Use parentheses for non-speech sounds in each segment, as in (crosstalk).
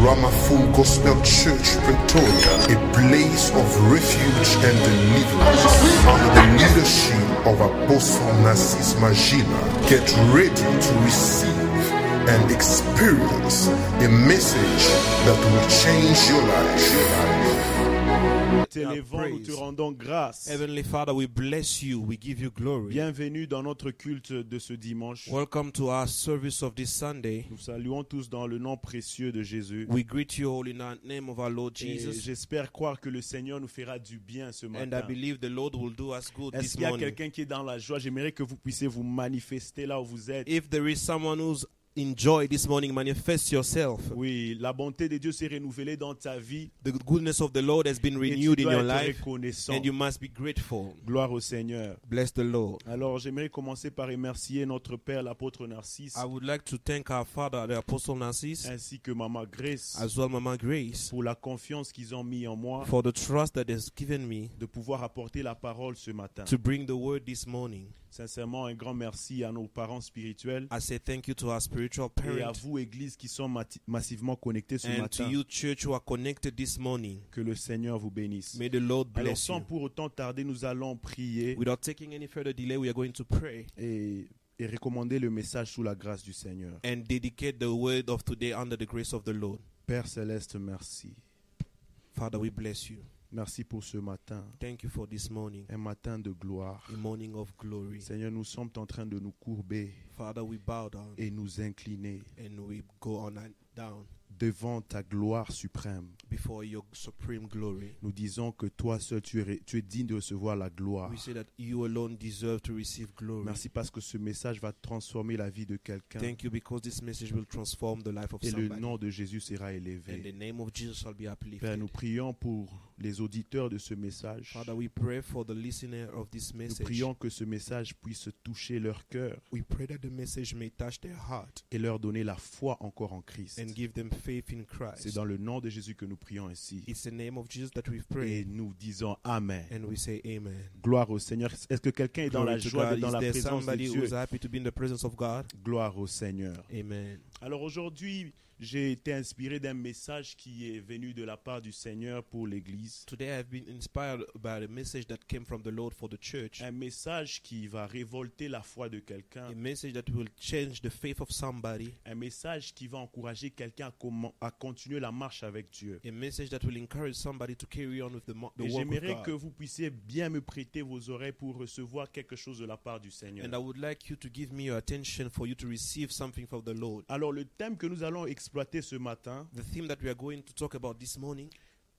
Rama Gospel Church, Pretoria, a place of refuge and deliverance under the leadership of Apostle Narcis Magila. Get ready to receive and experience a message that will change your life. T'élévons, nous te rendons grâce. Heavenly Father, we bless you. We give you glory. Bienvenue dans notre culte de ce dimanche. Welcome to our service of this Sunday. Nous saluons tous dans le nom précieux de Jésus. We greet you all in the name of our Lord Et Jesus. j'espère croire que le Seigneur nous fera du bien ce And I matin. believe the Lord will do us good Est-ce this qu'il y a morning. quelqu'un qui est dans la joie? J'aimerais que vous puissiez vous manifester là où vous êtes. If there is someone who's enjoyed this morning, manifest yourself. Oui, la bonté de Dieu s'est renouvelée dans ta vie. The goodness of the Lord has been renewed in your être life, reconnaissant. and you must be grateful. Gloire au Seigneur. Bless the Lord. Alors, j'aimerais commencer par remercier notre Père, l'apôtre Narcisse, I would like to thank our father, the Apostle Narcissus, ainsi que Maman Grace, as well Mama Grace, pour la confiance qu'ils ont mis en moi for the trust that has given me de pouvoir apporter la parole ce matin. to bring the word this morning. Sincèrement, un grand merci à nos parents spirituels I say thank you to our spiritual et à parents vous, Église, qui sont massivement connectés ce and to matin. you, church, who are connected this morning. Que le Seigneur vous bénisse. May the Lord Alors, bless sans you. pour autant tarder, nous allons prier Without taking any further delay, we are going to pray et, et recommander le message sous la grâce du Seigneur. and dedicate the word of today under the grace of the Lord. Père céleste, merci. Father, we bless you. Merci pour ce matin, Thank you for this morning, un matin de gloire. a morning of glory. Seigneur, nous sommes en train de nous courber Father, we bow down et nous incliner and we go on and down devant ta gloire suprême. before your supreme glory. Nous disons que toi seul, tu es, tu es digne de recevoir la gloire. We say that you alone deserve to receive glory. Merci parce que ce message va transformer la vie de quelqu'un. Thank you because this message will transform the life of Et le nom de Jésus sera And élevé. the name of Jesus shall be Père, nous prions pour les auditeurs de ce message. Father, we pray for the listener of this Nous message. prions que ce message puisse toucher leur cœur We pray that the message may touch their heart et leur donner la foi encore en Christ. and give them faith in C'est Christ. dans le nom de Jésus que nous prions ainsi. It's the name of Jesus that we've Et prayed. nous disons Amen. And we say amen. Gloire au Seigneur. Est-ce que quelqu'un est dans la joie dans la présence de Dieu happy to be in the presence of God? Gloire au Seigneur. Amen. Alors aujourd'hui, j'ai été inspiré d'un message qui est venu de la part du Seigneur pour l'Église. Today I've been inspired by a message that came from the Lord for the church. Un message qui va révolter la foi de quelqu'un. A message that will change the faith of somebody. Un message qui va encourager quelqu'un à, continuer la marche avec Dieu. A message that will encourage somebody to carry on with the, mo- the Et j'aimerais que vous puissiez bien me prêter vos oreilles pour recevoir quelque chose de la part du Seigneur. And I would like you to give me your attention for you to receive something from the Lord. Alors le thème que nous allons exploiter ce matin, The theme that we are going to talk about this morning,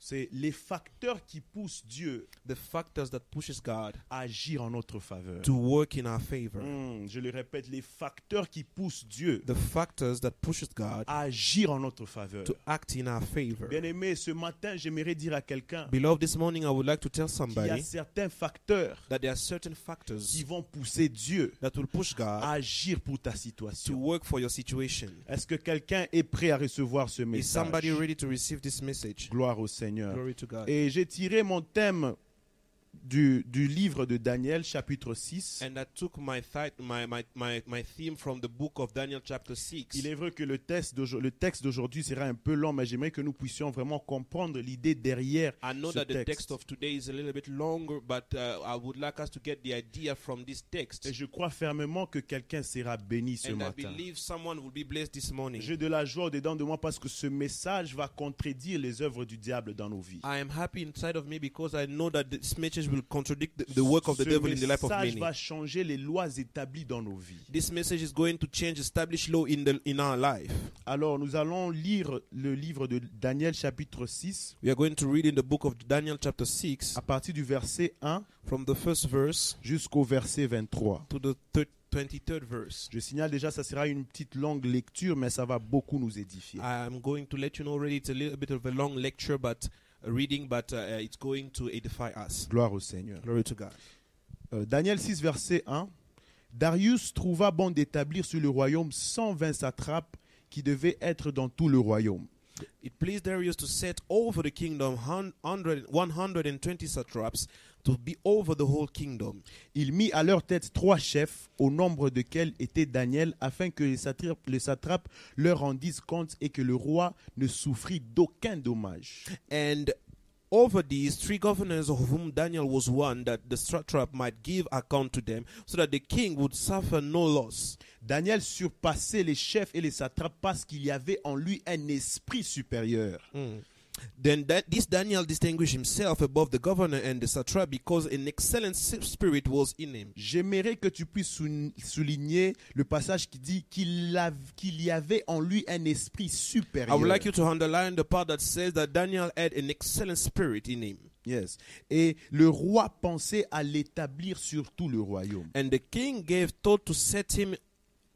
c'est les facteurs qui poussent Dieu the factors that pushes God à agir en notre faveur. to work in our favor. Hmm, je le répète, les facteurs qui poussent Dieu The factors that pushes God à agir en notre faveur. to act in our favor. Bien aimé, ce matin, j'aimerais dire à quelqu'un Beloved, this morning I would like to tell qu'il y a somebody certains facteurs that there are certain qui factors vont pousser Dieu that will push à God agir pour ta to situation. work for your situation. Est-ce que quelqu'un est prêt à recevoir ce Is message? somebody ready to receive this message? Gloire au Seigneur. Glory to God. Et j'ai tiré mon thème du, du livre de Daniel, chapitre 6. And I took my, thi- my, my, my, my theme from the book of Daniel, chapter 6. Il est vrai que le texte d'aujourd'hui- le texte d'aujourd'hui sera un peu long, mais j'aimerais que nous puissions vraiment comprendre l'idée derrière I know ce that the texte. text of today is a little bit longer, but uh, I would like us to get the idea from this text. Et je crois fermement que quelqu'un sera béni ce And I matin. believe someone will be blessed this morning. J'ai de la joie dedans de moi parce que ce message va contredire les œuvres du diable dans nos vies. I am happy inside of me because I know that this message will contradict the, the work of the ce devil in the life of message many. va changer les lois établies dans nos vies. This message is going to change established law in the in our life. Alors, nous allons lire le livre de Daniel chapitre 6 We are going to read in the book of Daniel chapter 6 à partir du verset 1 from the first verse jusqu'au verset 23. to the thir- 23rd verse. Je signale déjà, ça sera une petite longue lecture, mais ça va beaucoup nous édifier. I'm going to let you know already it's a little bit of a long lecture but reading but uh, it's going to edify us. Gloire au Seigneur. Glory to God. Euh, Daniel 6, verset 1. Darius trouva bon d'établir sur le royaume 120 satrapes qui devaient être dans tout le royaume. It pleased Darius to set over the kingdom hun- 100 120 satraps to be over the whole kingdom. Il mit à leur tête trois chefs, au nombre desquels était Daniel, afin que les satrapes, les satrapes leur rendissent compte et que le roi ne souffrit d'aucun dommage. And over these three governors, of whom Daniel was one, that the satrap might give account to them, so that the king would suffer no loss. Daniel surpassait les chefs et les satrapes parce qu'il y avait en lui un esprit supérieur. Then that this Daniel distinguished himself above the governor and the satrap because an excellent spirit was in him. J'aimerais que tu puisses sou- souligner le passage qui dit qu'il y avait en lui un esprit I supérieur. would like you to underline the part that says that Daniel had an excellent spirit in him. Yes. Et le roi pensait à l'établir sur tout le royaume. And the king gave thought to set him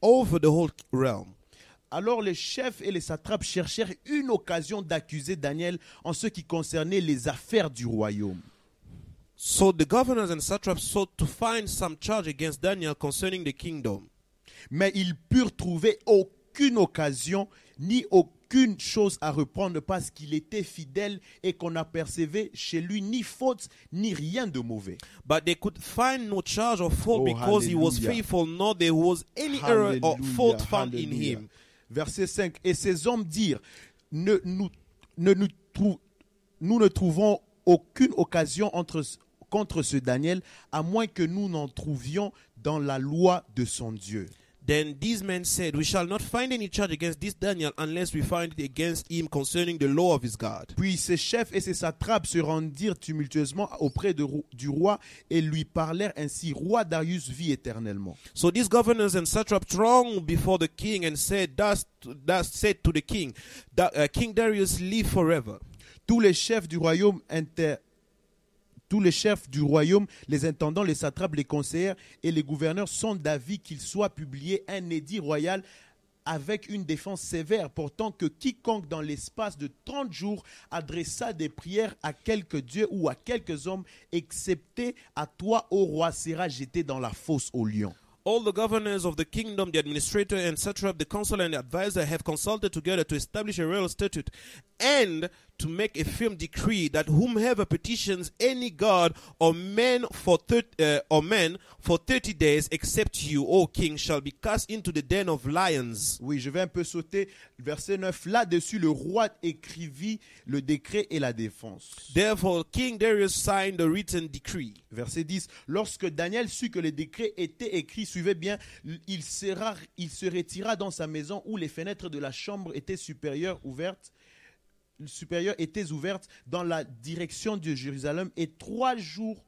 over the whole realm. Alors les chefs et les satrapes cherchèrent une occasion d'accuser Daniel en ce qui concernait les affaires du royaume. So the governors and satraps sought to find some charge against Daniel concerning the kingdom. Mais ils purent trouver aucune occasion ni aucune chose à reprendre parce qu'il était fidèle et qu'on n'apercevait chez lui ni faute ni rien de mauvais. But they could find no charge or fault Oh, because he was hallelujah. faithful, nor there was any error or fault found in alléluia. him. Verset 5. Et ces hommes dirent, nous, ne trouvons aucune occasion contre ce Daniel, à moins que nous n'en trouvions dans la loi de son Dieu. Then these men said, We shall not find any charge against this Daniel unless we find it against him concerning the law of his God. Puis ses chefs et ses satrapes se rendirent tumultueusement auprès de du roi et lui parlèrent ainsi, Roi Darius vit éternellement. So these governors and satraps thronged before the king and said, Thus, thus said to the king, that, uh, King Darius live forever. Tous les chefs du royaume inter- tous les chefs du royaume, les intendants, les satrapes, les conseillers et les gouverneurs sont d'avis qu'il soit publié un édit royal avec une défense sévère, portant que quiconque dans l'espace de 30 jours adressa des prières à quelque dieu ou à quelques hommes, excepté à toi, ô roi, sera jeté dans la fosse au lion. All the governors of the kingdom, the administrator and the and the have consulted together to establish a royal statute and to make a firm decree that whomever petitions any god or man for thir- uh, or man for thirty days, except you, O king, shall be cast into the den of lions. Oui, je vais un peu sauter. Verset 9. Là-dessus, le roi écrivit le décret et la défense. Therefore, King Darius signed the written decree. Verset 10. Lorsque Daniel sut que le décret était écrit, suivez bien, il, sera, il se retira dans sa maison où les fenêtres de la chambre étaient supérieures ouvertes supérieures étaient ouvertes dans la direction de Jérusalem et trois jours,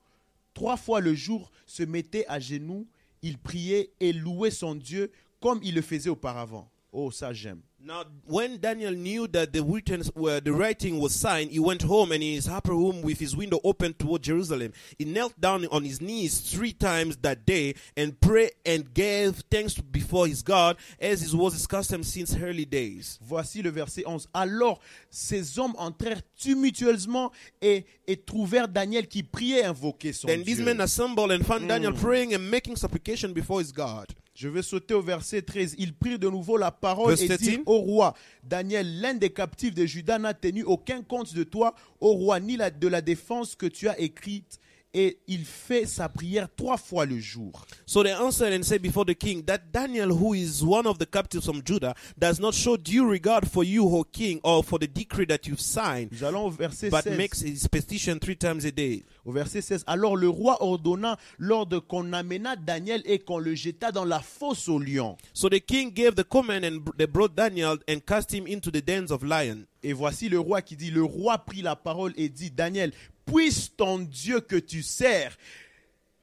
trois fois le jour, se mettait à genoux, il priait et louait son Dieu comme il le faisait auparavant. Oh, ça j'aime. Now, when Daniel knew that the written, the writing was signed, he went home and in his upper room with his window open toward Jerusalem. He knelt down on his knees three times that day and prayed and gave thanks before his God, as it was his custom since early days. Voici le verset 11. Alors ces hommes entrèrent tumultueusement et, et trouvèrent Daniel qui priait et invoquait son Then these men assembled and found Daniel hmm. praying and making supplication before his God. Je vais sauter au verset 13. Ils prirent de nouveau la parole et 13. dirent au roi, Daniel, l'un des captifs de Juda n'a tenu aucun compte de toi, au roi, ni la- de la défense que tu as écrite. Et il fait sa prière trois fois le jour. So they answered and said before the king that Daniel, who is one of the captives from Judah, does not show due regard for you, O king, or for the decree that you've signed, Nous allons au verset but 16. makes his petition three times a day. Au verset 16. Alors le roi ordonna, lors de qu'on amena Daniel et qu'on le jeta dans la fosse au lion. So the king gave the command, and they brought Daniel and cast him into the dens of lions. Et voici le roi qui dit, le roi prit la parole et dit, Daniel, puisse ton Dieu que tu sers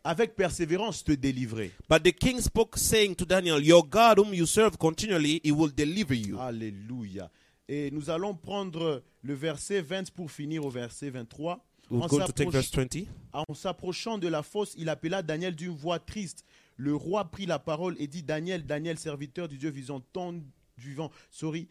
avec persévérance te délivrer. But the king spoke, saying to Daniel, Your God, whom you serve continually, he will deliver you. Alléluia. Et nous allons prendre le verset 20 pour finir au verset 23. We're En going to take s'approch- verse 20. En s'approchant de la fosse, il appela Daniel d'une voix triste. Le roi prit la parole et dit Daniel, Daniel, serviteur du Dieu vivant, ton, vivant, sorry,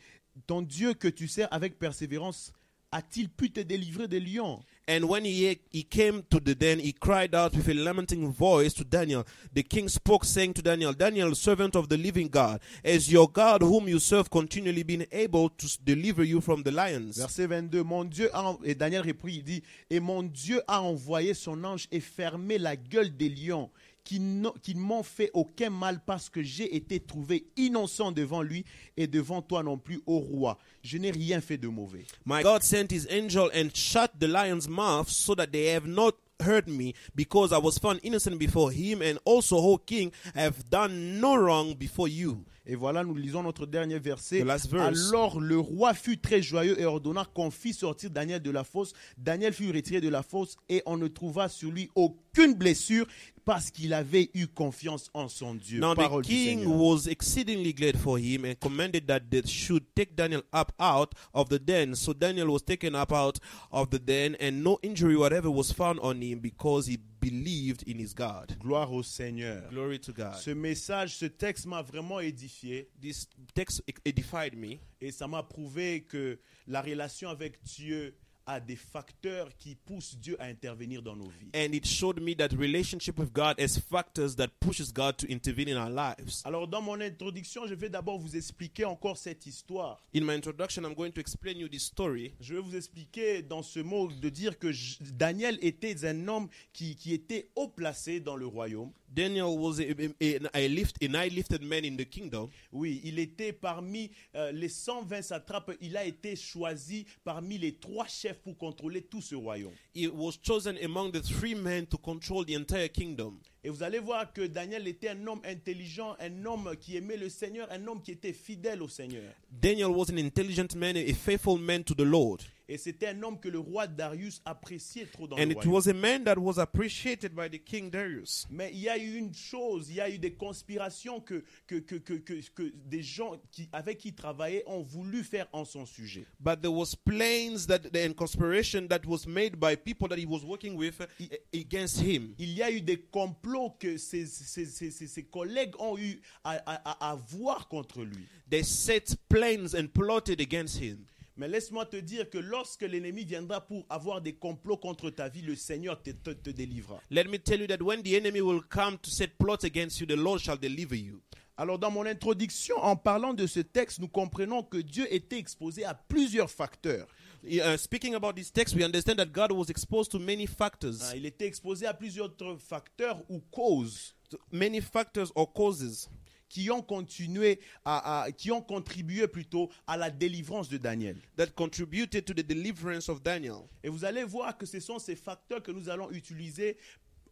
ton Dieu que tu sers avec persévérance a-t-il pu te délivrer des lions? And when he, he came to the den, he cried out with a lamenting voice to Daniel. The king spoke, saying to Daniel, Daniel, servant of the living God, has your God, whom you serve, continually been able to deliver you from the lions? Verset 22, mon Dieu a, et Daniel répond, il dit, et mon Dieu a envoyé son ange et fermé la gueule des lions qui, ne m'ont fait aucun mal parce que j'ai été trouvé innocent devant lui et devant toi non plus, ô roi. Je n'ai rien fait de mauvais. My God sent his angel and shut the lions' mouth so that they have not hurt me, because I was found innocent before him, and also, O king, I have done no wrong before you. Et voilà, nous lisons notre dernier verset. The. Alors le roi fut très joyeux et ordonna qu'on fit sortir Daniel de la fosse. Daniel fut retiré de la fosse et on ne trouva sur lui aucune blessure parce qu'il avait eu confiance en son Dieu. Now the Parole du king was exceedingly glad for him and commanded that they should take Daniel up out of the den. So Daniel was taken up out of the den, and no injury whatever was found on him because he believed in his God. Gloire au Seigneur. Glory to God. Ce message, ce texte m'a vraiment édifié This text edified me, et ça m'a prouvé que la relation avec Dieu a des facteurs qui poussent Dieu à intervenir dans nos vies. and it showed me that relationship with God has factors that pushes God to intervene in our lives. Alors dans mon introduction, je vais d'abord vous expliquer encore cette histoire. In my introduction, I'm going to explain you this story. Je vais vous expliquer dans ce mot de dire que J- Daniel était un homme qui, qui était haut placé dans le royaume. Daniel was a, a, a, lift, a high lifted man in the kingdom. Oui, il était parmi euh, les 120 satrapes. Il a été choisi parmi les trois chefs pour contrôler tout ce royaume. He was chosen among the three men to control the entire kingdom. Et vous allez voir que Daniel était un homme intelligent, un homme qui aimait le Seigneur, un homme qui était fidèle au Seigneur. Daniel was an intelligent man, a faithful man to the Lord. Et c'était un homme que le roi Darius appréciait trop dans And le it royaume. was a man that was appreciated by the king Darius. Mais il y a eu une chose, il y a eu des conspirations que, que, que, que, que, que des gens qui, avec qui il travaillait ont voulu faire en son sujet. But there was plans that and conspiration that was made by people that he was working with uh, against him. Il y a eu des complots que ses, ses, ses, ses- ses collègues ont eu à, à, à avoir contre lui. They set plans and plotted against him. Mais laisse-moi te dire que lorsque l'ennemi viendra pour avoir des complots contre ta vie, le Seigneur te, te, te délivrera. Let me tell you that when the enemy will come to set plots against you, the Lord shall deliver you. Alors dans mon introduction, en parlant de ce texte, nous comprenons que Dieu était exposé à plusieurs facteurs. Uh, speaking about this text, we understand that God was exposed to many factors, Hein, Il était exposé à plusieurs autres facteurs ou causes many factors or causes qui ont continué à, à- qui ont contribué plutôt à la délivrance de Daniel. that contributed to the deliverance of Daniel. Et vous allez voir que ce sont ces facteurs que nous allons utiliser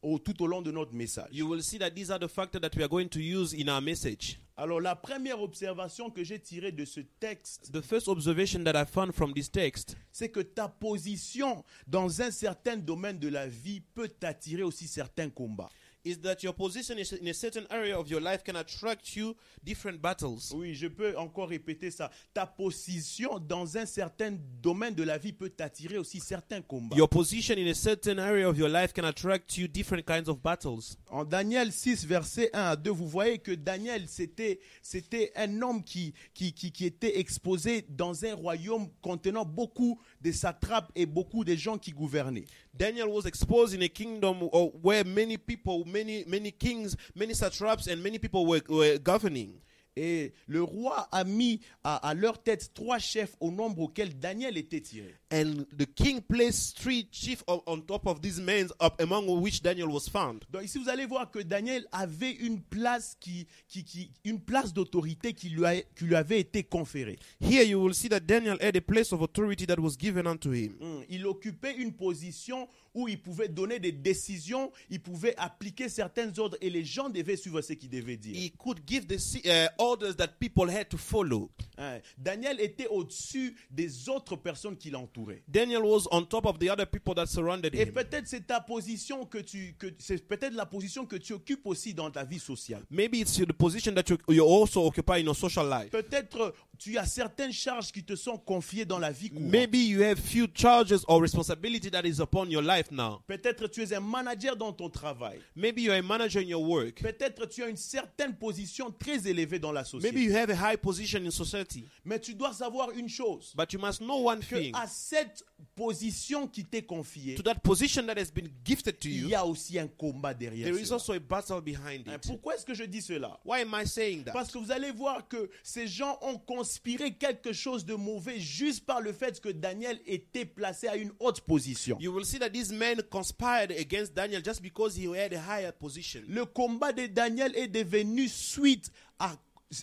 au- tout au long de notre message. You will see that these are the factors that we are going to use in our message. Alors la première observation que j'ai tirée de ce texte, The first observation that I found from this text c'est que ta position dans un certain domaine de la vie peut t'attirer aussi certains combats. Is that your position is in a certain area of your life can attract you different battles. Oui, je peux encore répéter ça. Ta position dans un certain domaine de la vie peut t'attirer aussi certains combats. Your position in a certain area of your life can attract you different kinds of battles. En Daniel 6, verset 1 à 2, vous voyez que Daniel, c'était, c'était un homme qui, qui, qui, qui était exposé dans un royaume contenant beaucoup de satrapes et beaucoup gens qui gouvernaient. Daniel was exposed in a kingdom where many people, many many kings, many satraps, and many people were, were governing. Et le roi a mis à, à leur tête trois chefs au nombre auquel Daniel était tiré. And the king placed three chiefs on, top of these men, up among which Daniel was found. Donc ici, vous allez voir que Daniel avait une place, qui, qui, qui, une place d'autorité qui, lui a- qui lui avait été conférée. Here you will see that Daniel had a place of authority that was given unto him. Hum, Il occupait une position où il pouvait donner des décisions, il pouvait appliquer certains ordres et les gens devaient suivre ce qu'il devait dire. He could give the uh, orders that people had to follow. Hein, Daniel était au-dessus des autres personnes qui l'entouraient. Daniel was on top of the other people that surrounded Et him. peut-être c'est ta position que tu, que c'est peut-être la position que tu occupes aussi dans ta vie sociale. Maybe it's the position that you, you also occupy in your social life. Peut-être tu as certaines charges qui te sont confiées dans la vie courante. Maybe you have few charges or responsibility that is upon your life now. Peut-être tu es un manager dans ton travail. Maybe you're a manager in your work. Peut-être tu as une certaine position très élevée dans la Maybe société. you have a high position in society. Mais tu dois savoir une chose. But you must know one Que thing. à cette position qui t'est confiée, To that position that has been gifted to il you, y a aussi un combat derrière. there is cela. also a battle behind Hein, it. Pourquoi est-ce que je dis cela? Why am I saying that? Parce que vous allez voir que ces gens ont conspiré quelque chose de mauvais juste par le fait que Daniel était placé à une haute position. You will see that these men conspired against Daniel just because he had a higher position. Le combat de Daniel est devenu suite à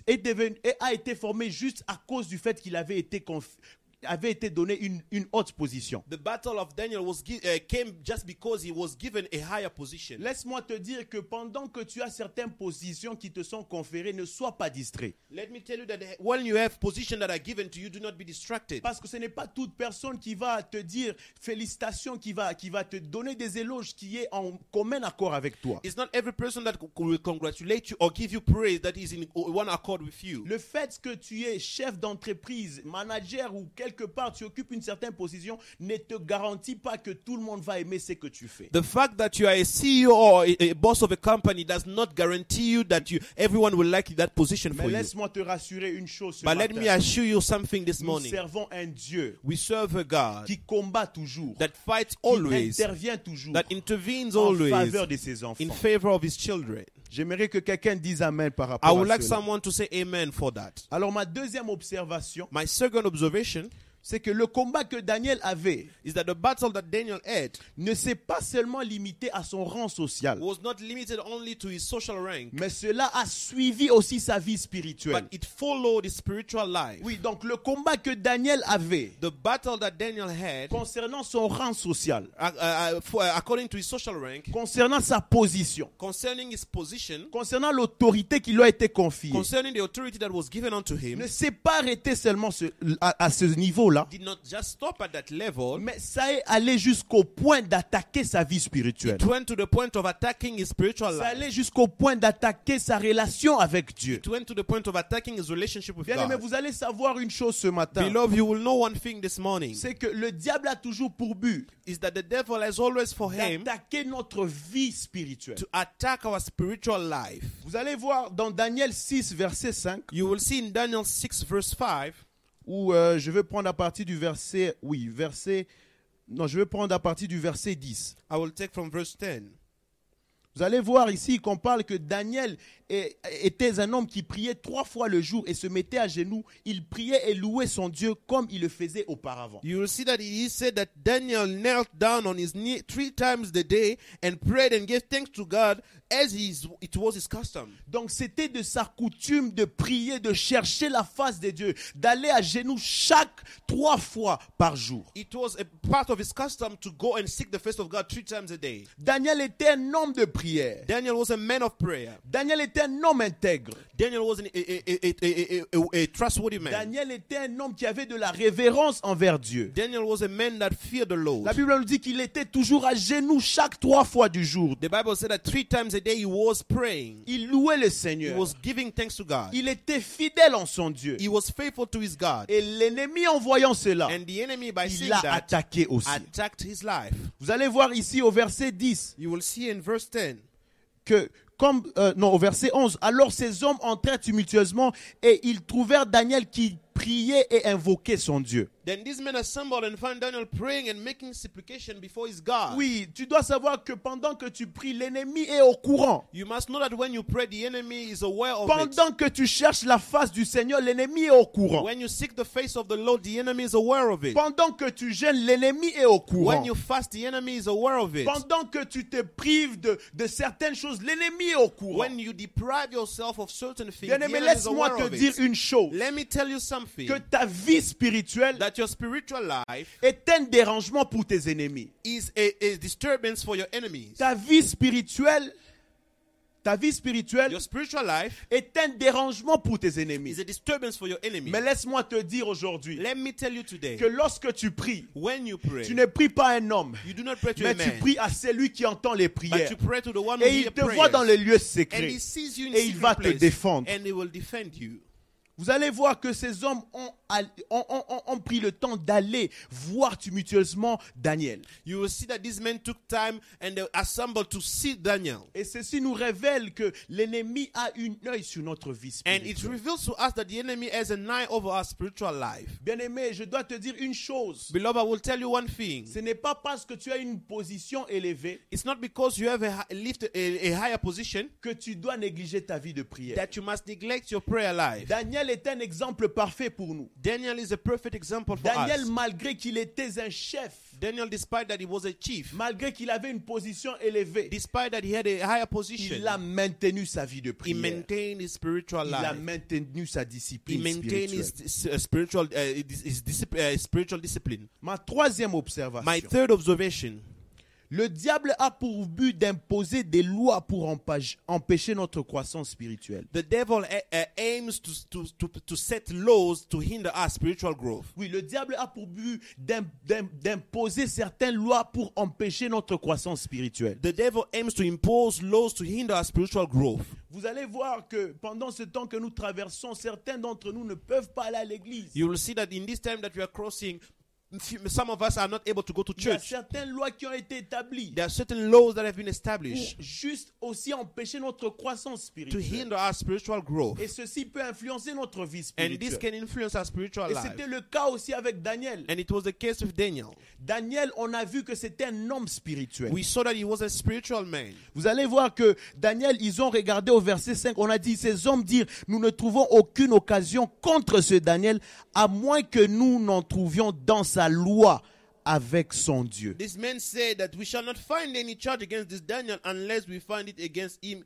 est devenu, et a été formé juste à cause du fait qu'il avait été conf- avait été donné une, une haute position. The battle of Daniel was uh, came just because he was given a higher position. Laisse-moi te dire que pendant que tu as certaines positions qui te sont conférées, ne sois pas distrait. Let me tell you that when you have positions that are given to you, do not be distracted. Parce que ce n'est pas toute personne qui va te dire félicitations, qui va, qui va te donner des éloges qui est en commun accord avec toi. It's not every person that will congratulate you or give you praise that is in one accord with you. Le fait que tu es chef d'entreprise, manager ou quelque part tu occupes une certaine position ne te garantit pas que tout le monde va aimer ce que tu fais. The fact that you are a CEO or a, a boss of a company does not guarantee you that you everyone will like that position Mais for you. laisse-moi te rassurer une chose ce But let matin. me assure you something this Nous morning. servons un Dieu We serve a God qui combat toujours, that fights qui always, intervient toujours that intervenes en always faveur de ses enfants. in favor of his children. J'aimerais que quelqu'un dise Amen par I rapport would à like cela. someone to say amen for that. Alors ma deuxième observation, My second observation c'est que le combat que Daniel avait is that the battle that Daniel had ne s'est pas seulement limité à son rang social, was not limited only to his social rank, mais cela a suivi aussi sa vie spirituelle. but it followed his spiritual life. Oui, donc le combat que Daniel avait The battle that Daniel had, concernant son rang social, uh, uh, for, uh, according to his social rank, concernant sa position, concerning his position, concernant l'autorité qui lui a été confiée, concerning the authority that was given unto him, ne s'est pas arrêté seulement ce- à, à ce niveau-là, level. mais ça est allé jusqu'au point d'attaquer sa vie spirituelle. Ça allait jusqu'au point d'attaquer sa relation avec Dieu. Bien aimé, vous allez savoir une chose ce matin. C'est que le diable a toujours pour but d'attaquer notre vie spirituelle. to attack our spiritual life. Vous allez voir dans Daniel 6, verset 5, You will see in Daniel 6, verse 5, où euh, je vais prendre à partir du verset, oui, verset, non, je vais prendre à partir du verset 10. I will take from verse 10. Vous allez voir ici qu'on parle que Daniel était un homme qui priait trois fois le jour et se mettait à genoux. Il priait et louait son Dieu comme il le faisait auparavant. You will see that he said that Daniel knelt down on his knee three times a day and prayed and gave thanks to God as his, it was his custom. Donc c'était de sa coutume de prier, de chercher la face de Dieu, d'aller à genoux chaque trois fois par jour. It was a part of his custom to go and seek the face of God three times a day. Daniel était un homme de prière. Daniel was a man of prayer. Daniel était un homme intègre. Daniel was an, a, a, a, a, trustworthy man. Daniel était un homme qui avait de la révérence envers Dieu. Daniel was a man that feared the Lord. La Bible nous dit qu'il était toujours à genoux chaque trois fois du jour. The Bible said that three times a day he was praying. Il louait le He Seigneur. was giving thanks to God. Il était fidèle en son Dieu. He was faithful to his God. Et l'ennemi, en voyant cela, And the enemy, by il l'a attaqué aussi. attacked his life. Vous allez voir ici au verset 10 You will see in verse 10. que, comme, euh, non, au verset 11, alors ces hommes entrèrent tumultueusement et ils trouvèrent Daniel qui priait et invoquait son Dieu. Then these men assembled and found Daniel praying and making supplication before his God. Oui, tu dois savoir que pendant que tu pries, l'ennemi est au courant. You must know that when you pray, the enemy is aware of it. Pendant que tu cherches la face du Seigneur, l'ennemi est au courant. When you seek the face of the Lord, the enemy is aware of it. Pendant que tu gênes, l'ennemi est au courant. When you fast, the enemy is aware of it. Pendant que tu te prives de, de certaines choses, l'ennemi est au courant. When you deprive yourself of certain things, Bien the enemy is laisse-moi aware te of dire it. une chose. Let me tell you something. Que ta vie spirituelle That your spiritual life est un dérangement pour tes ennemis. is a, a disturbance for your enemies. Ta vie spirituelle, ta vie spirituelle Your spiritual life est un dérangement pour tes ennemis. is a disturbance for your enemies. Mais laisse-moi te dire aujourd'hui Let me tell you today, que lorsque tu pries, when you pray, tu ne pries pas à un homme, you do not pray to mais a tu pries à celui qui entend les but prières. you pray to the one who Et il te voit dans les lieux and secrets. he sees you in Et il va te défendre. and he will defend you. Vous allez voir que ces hommes ont, ont- ont- ont- ont pris le temps d'aller voir tumultueusement Daniel. You will see that these men took time and they assembled to see Daniel. Et ceci nous révèle que l'ennemi a un œil sur notre vie And it spirituelle. reveals to us that the enemy has an eye over our spiritual life. Bien-aimé, je dois te dire une chose. Beloved, I will tell you one thing. Ce n'est pas parce que tu as une position élevée It's not because you have a, lift a, a higher position que tu dois négliger ta vie de prière. that you must neglect your prayer life. Daniel est un exemple parfait pour nous. Daniel is a perfect example for Daniel, us. malgré qu'il était un chef, Daniel, despite that he was a chief, malgré qu'il avait une position élevée, despite that he had a higher position, il a maintenu sa vie de he prière. maintained his spiritual Il a life. maintenu sa He discipline maintained his, spirituelle. his, uh, spiritual uh, his, his discipline, uh, spiritual discipline. Ma troisième My observation. third observation: Le diable a pour but d'imposer des lois pour empêcher- notre croissance spirituelle. the devil uh, uh, aims to, to to to set laws to hinder our spiritual growth. Oui, le diable a pour but d'im- d'im- d'imposer certaines lois pour empêcher notre croissance spirituelle. The devil aims to impose laws to hinder our spiritual growth. Vous allez voir que pendant ce temps que nous traversons, certains d'entre nous ne peuvent pas aller à l'église. You will see that in this time that we are crossing, some of us are not able to go to Il y a church. certaines lois qui ont été établies There are certain laws that have been pour established juste aussi empêcher notre croissance to spirituelle. hinder our spiritual growth. Et ceci peut influencer notre vie And this spirituelle. can influence our spiritual Et life. c'était le cas aussi avec Daniel. And it was the case with Daniel. Daniel, on a vu que c'était un homme spirituel. We saw that he was a spiritual man. Vous allez voir que Daniel, ils ont regardé au verset 5, on a dit, ces hommes dirent, nous ne trouvons aucune occasion contre ce Daniel, à moins que nous n'en trouvions dans sa loi avec son Dieu. These men said that we shall not find any charge against this Daniel unless we find it against him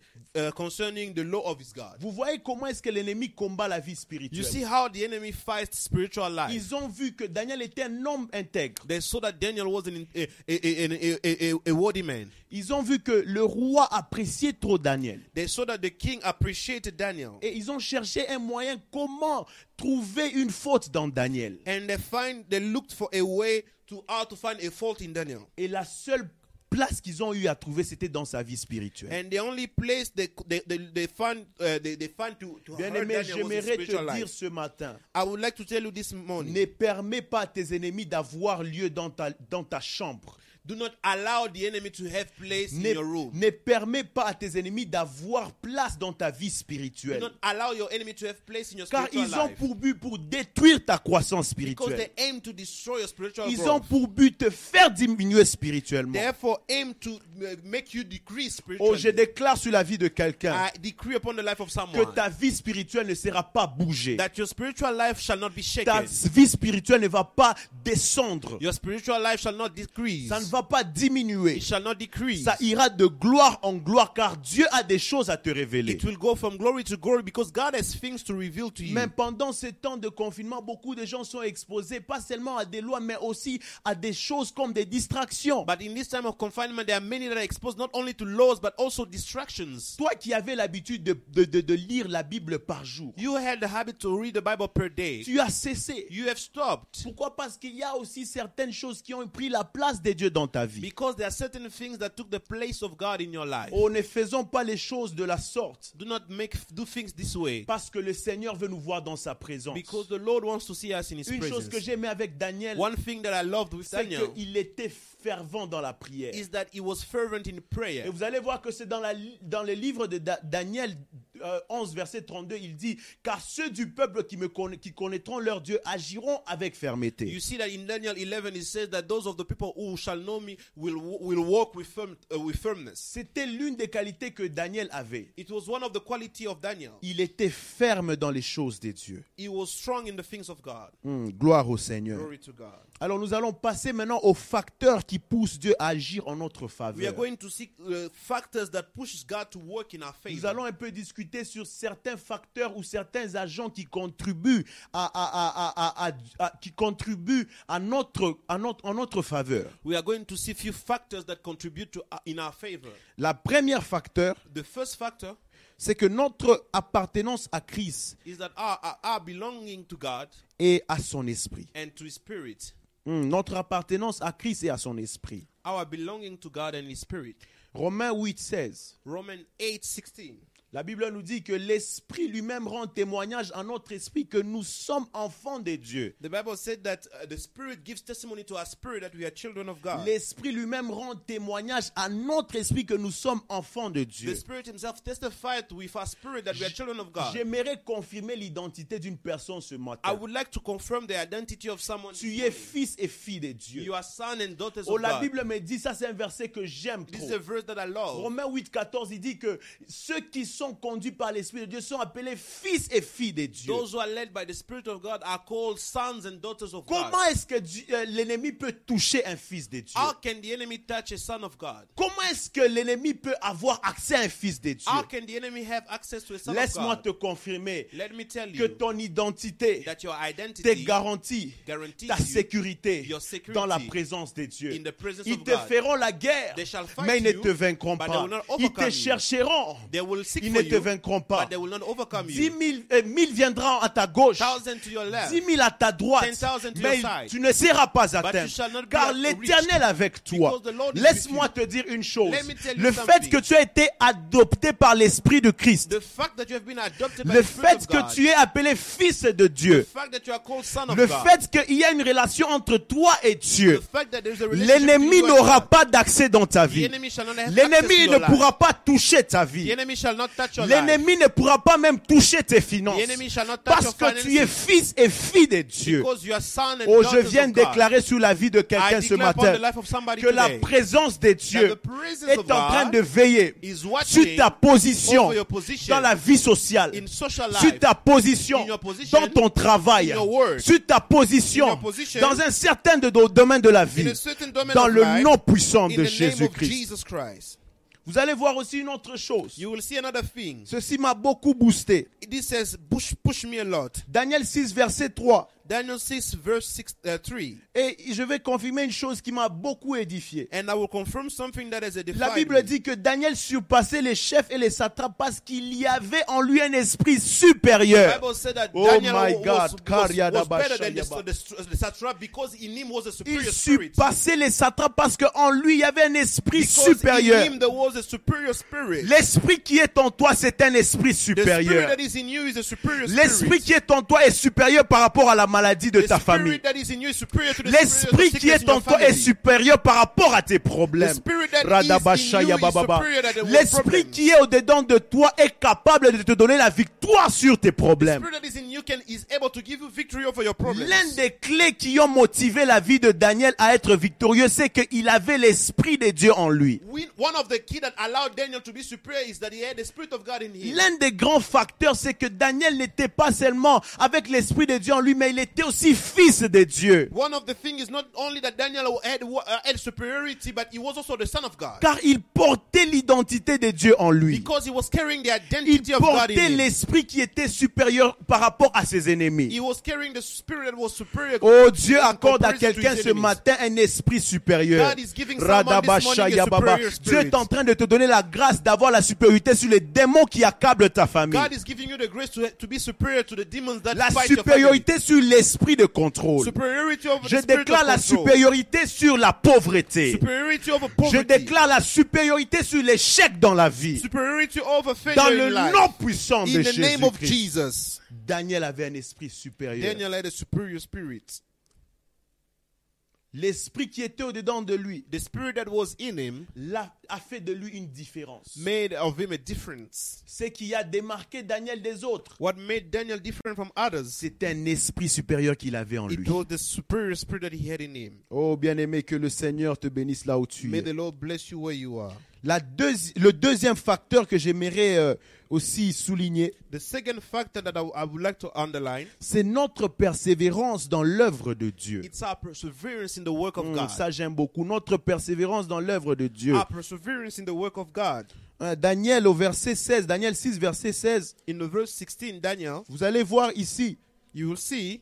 concerning the law of his God. Vous voyez comment est-ce que l'ennemi combat la vie You spirituelle. see how the enemy fights spiritual life. Ils ont vu que Daniel était un homme intègre. They saw that Daniel was an, a, a, a, a, a, a worthy man. Ils ont vu que le roi appréciait trop Daniel. They saw that the king appreciated Daniel. Et ils ont cherché un moyen comment trouver une faute dans Daniel. And they find they looked for a way to how to find a fault in Daniel. Et la seule place qu'ils ont eu à trouver, c'était dans sa vie spirituelle. And the only place they they, they, they found uh, they, they found to, to Bien aimé, j'aimerais te dire life. ce matin, I would like to tell you this morning. ne permets pas à tes ennemis d'avoir lieu dans ta, dans ta chambre. Do not allow the enemy to have place in Ne, your room. ne permets pas à tes ennemis d'avoir place dans ta vie Do spirituelle. not allow your enemy to have place in your Car spiritual ils ont life. pour but pour détruire ta croissance Because spirituelle. they aim to destroy your spiritual Ils ont pour but de te faire diminuer spirituellement. Therefore, aim to uh, make you decrease Oh, je spiritually. déclare sur la vie de quelqu'un I decree upon the life of que someone ta vie spirituelle ne sera pas bougée. that your spiritual life shall not be Ta shaken. vie spirituelle ne va pas descendre. Your spiritual life shall not decrease. Ça ne va pas diminuer. It shall not decrease. Ça ira de gloire en gloire car Dieu a des choses à te révéler. It will go from glory to glory because God has things to reveal to you. Même pendant ces temps de confinement, beaucoup de gens sont exposés pas seulement à des lois, mais aussi à des choses comme des distractions. But in this time of confinement, there are many that are exposed not only to laws but also distractions. Toi qui avais l'habitude de, de- de- de lire la Bible par jour, You had the habit to read the Bible per day. tu as cessé. You have stopped Pourquoi? Parce qu'il y a aussi certaines choses qui ont pris la place des dieux dans ta vie. because there are certain things that took the place of God in your life. Oh, ne faisons pas les choses de la sorte. Do not make do things this way Parce que le Seigneur veut nous voir dans sa présence. because the Lord wants to see us in His Une chose que presence. j'aimais avec Daniel, One thing that I loved with c'est Daniel qu'il était fervent dans la prière. is that he was fervent in prayer. Et vous allez voir que c'est dans, la, dans le livre de Da- Daniel 11, verset 32, il dit Car ceux du peuple qui, me conna- qui connaîtront leur Dieu agiront avec fermeté. You see that in Daniel 11 it says that those of the people who shall know me will will walk with firm, uh, with firmness. C'était l'une des qualités que Daniel avait. It was one of the quality of Daniel. Il était ferme dans les choses des dieux. He was strong in the things of God. Hmm, gloire au Seigneur. Glory to God. Alors nous allons passer maintenant aux facteurs qui poussent Dieu à agir en notre We are faveur. going to see uh, Nous allons un peu discuter sur certains facteurs ou certains agents qui contribuent à, à- à- à- à- à- qui contribuent à notre, à notre, en notre faveur. We are going to see few factors that contribute to uh, in our favor. La première facteur, The first factor c'est que notre appartenance à Christ is that our, our, our belonging to God et à son esprit. and to His Spirit. Hmm, notre appartenance à Christ et à son esprit. Our belonging to God and His Spirit. Romains 8, 16. Romans 8 16. La Bible nous dit que l'Esprit lui-même rend témoignage à notre esprit que nous sommes enfants de Dieu. The Bible said that uh, the Spirit gives testimony to our spirit that we are children of God. L'Esprit lui-même rend témoignage à notre esprit que nous sommes enfants de The Dieu. Spirit Himself testified with our spirit that we are children of God. J'aimerais confirmer l'identité d'une personne ce I matin. would like to confirm the identity of someone. Tu es fils et fille de Dieu. You are son and daughters Oh, of la God. Bible me dit, ça c'est un verset que j'aime This trop. is a verse that I love. Romains 8, 14, il dit que ceux qui sont conduits par l'Esprit de Dieu sont appelés fils et filles de Dieu. Those who are led by the Spirit of God are called sons and daughters of God. Comment est-ce que euh, l'ennemi peut toucher un fils de Dieu? How can the enemy touch a son of God? Comment est-ce que l'ennemi peut avoir accès à un fils de Dieu? How can the enemy have access to a son of Laisse-moi God? te confirmer Let me tell que you ton identité that your t'est identity garantie guarantees ta sécurité your security dans la présence de Dieu. in the presence Ils of te God. feront la guerre, They shall fight mais ils ne te vaincront pas. Ils te you. chercheront, They will seek ils for ne te vaincront pas. Dix mille, euh, mille viendront à ta gauche, dix mille à ta droite, 10,000 to mais tu ne seras pas atteint. Car l'Éternel avec toi. Laisse-moi te dire une chose. Le fait que tu as été adopté par l'Esprit de Christ, le fait que tu es appelé fils de Dieu, le fait qu'il y a une relation entre toi et Dieu, l'ennemi n'aura pas d'accès dans ta vie. L'ennemi ne pourra pas toucher ta vie. L'ennemi ne pourra pas même toucher tes finances. Parce que tu es fils et fille de Dieu. Oh, je viens déclarer sur la vie de quelqu'un ce matin que la présence de Dieu est of en train de veiller is sur ta position dans la vie sociale, sur ta position dans ton travail, sur ta position dans un certain domaine de la vie, dans le nom puissant de the name of Jésus-Christ. Vous allez voir aussi une autre chose. You will see another thing. Ceci m'a beaucoup boosté. This says, push, push me a lot. Daniel 6, verset 3. Daniel 6, verse 6, uh, 3. Et je vais confirmer une chose qui m'a beaucoup édifié. And I will confirm something that is a La Bible me. dit que Daniel surpassait les chefs et les satrapes parce qu'il y avait en lui un esprit supérieur. The Bible said that Oh Daniel my was, God. was, better than the, satrap because in him was a superior spirit. surpassait les satrapes parce qu'en lui il y avait un esprit Because in supérieur. him there was a superior spirit. L'esprit qui est en toi, c'est un esprit The spirit supérieur. that is in you is a superior L'esprit qui est en toi est supérieur par rapport à la maladie de The ta spirit famille. L'esprit qui est en toi est supérieur par rapport à tes problèmes. L'esprit qui est au-dedans de toi est capable de te donner la victoire sur tes problèmes. spirit that is in you can is able to give you victory over your problems. L'un des clés qui ont motivé la vie de Daniel à être victorieux, c'est qu'il avait l'esprit de Dieu en lui. L'un des grands facteurs, c'est que Daniel n'était pas seulement avec l'esprit de Dieu en lui, mais il était aussi fils de Dieu. One of the things is not only that Daniel had, had superiority, but he was also the son of God. Car il portait l'identité de Dieu en lui. Because he was carrying the Il identity of God in portait l'esprit qui était supérieur par rapport à ses ennemis. He was carrying the spirit that was superior. Oh Dieu accorde à quelqu'un ce matin un esprit supérieur. Dieu est en train de te donner la grâce d'avoir la supériorité sur les démons qui accablent ta famille. God is giving you the grace to, to be superior to the demons that La your supériorité sur l'esprit de contrôle. Je déclare la supériorité sur la pauvreté. Je déclare la supériorité sur l'échec dans la vie. Dans le nom puissant de. Jesus. Daniel avait un esprit supérieur. Daniel had a superior spirit. L'esprit qui était au-dedans de lui The spirit that was in him l'a- a fait de lui une différence. made of him a difference. Ce qui a démarqué Daniel des autres, What made Daniel different from others? c'est un esprit supérieur qu'il avait en lui. It was the superior spirit that he had in him. Oh bien-aimé, que le Seigneur te bénisse là où tu May es. the Lord bless you where you are. La deuxi- le deuxième facteur que j'aimerais euh, aussi souligner, The second factor that I, I would like to underline, c'est notre persévérance dans l'œuvre de Dieu. it's our perseverance in the work of God. ça j'aime beaucoup, notre persévérance dans l'œuvre de Dieu. Our perseverance in the work of God. Hein, Daniel au verset 16, Daniel 6 verset 16, In the verse 16, Daniel, vous allez voir ici, you will see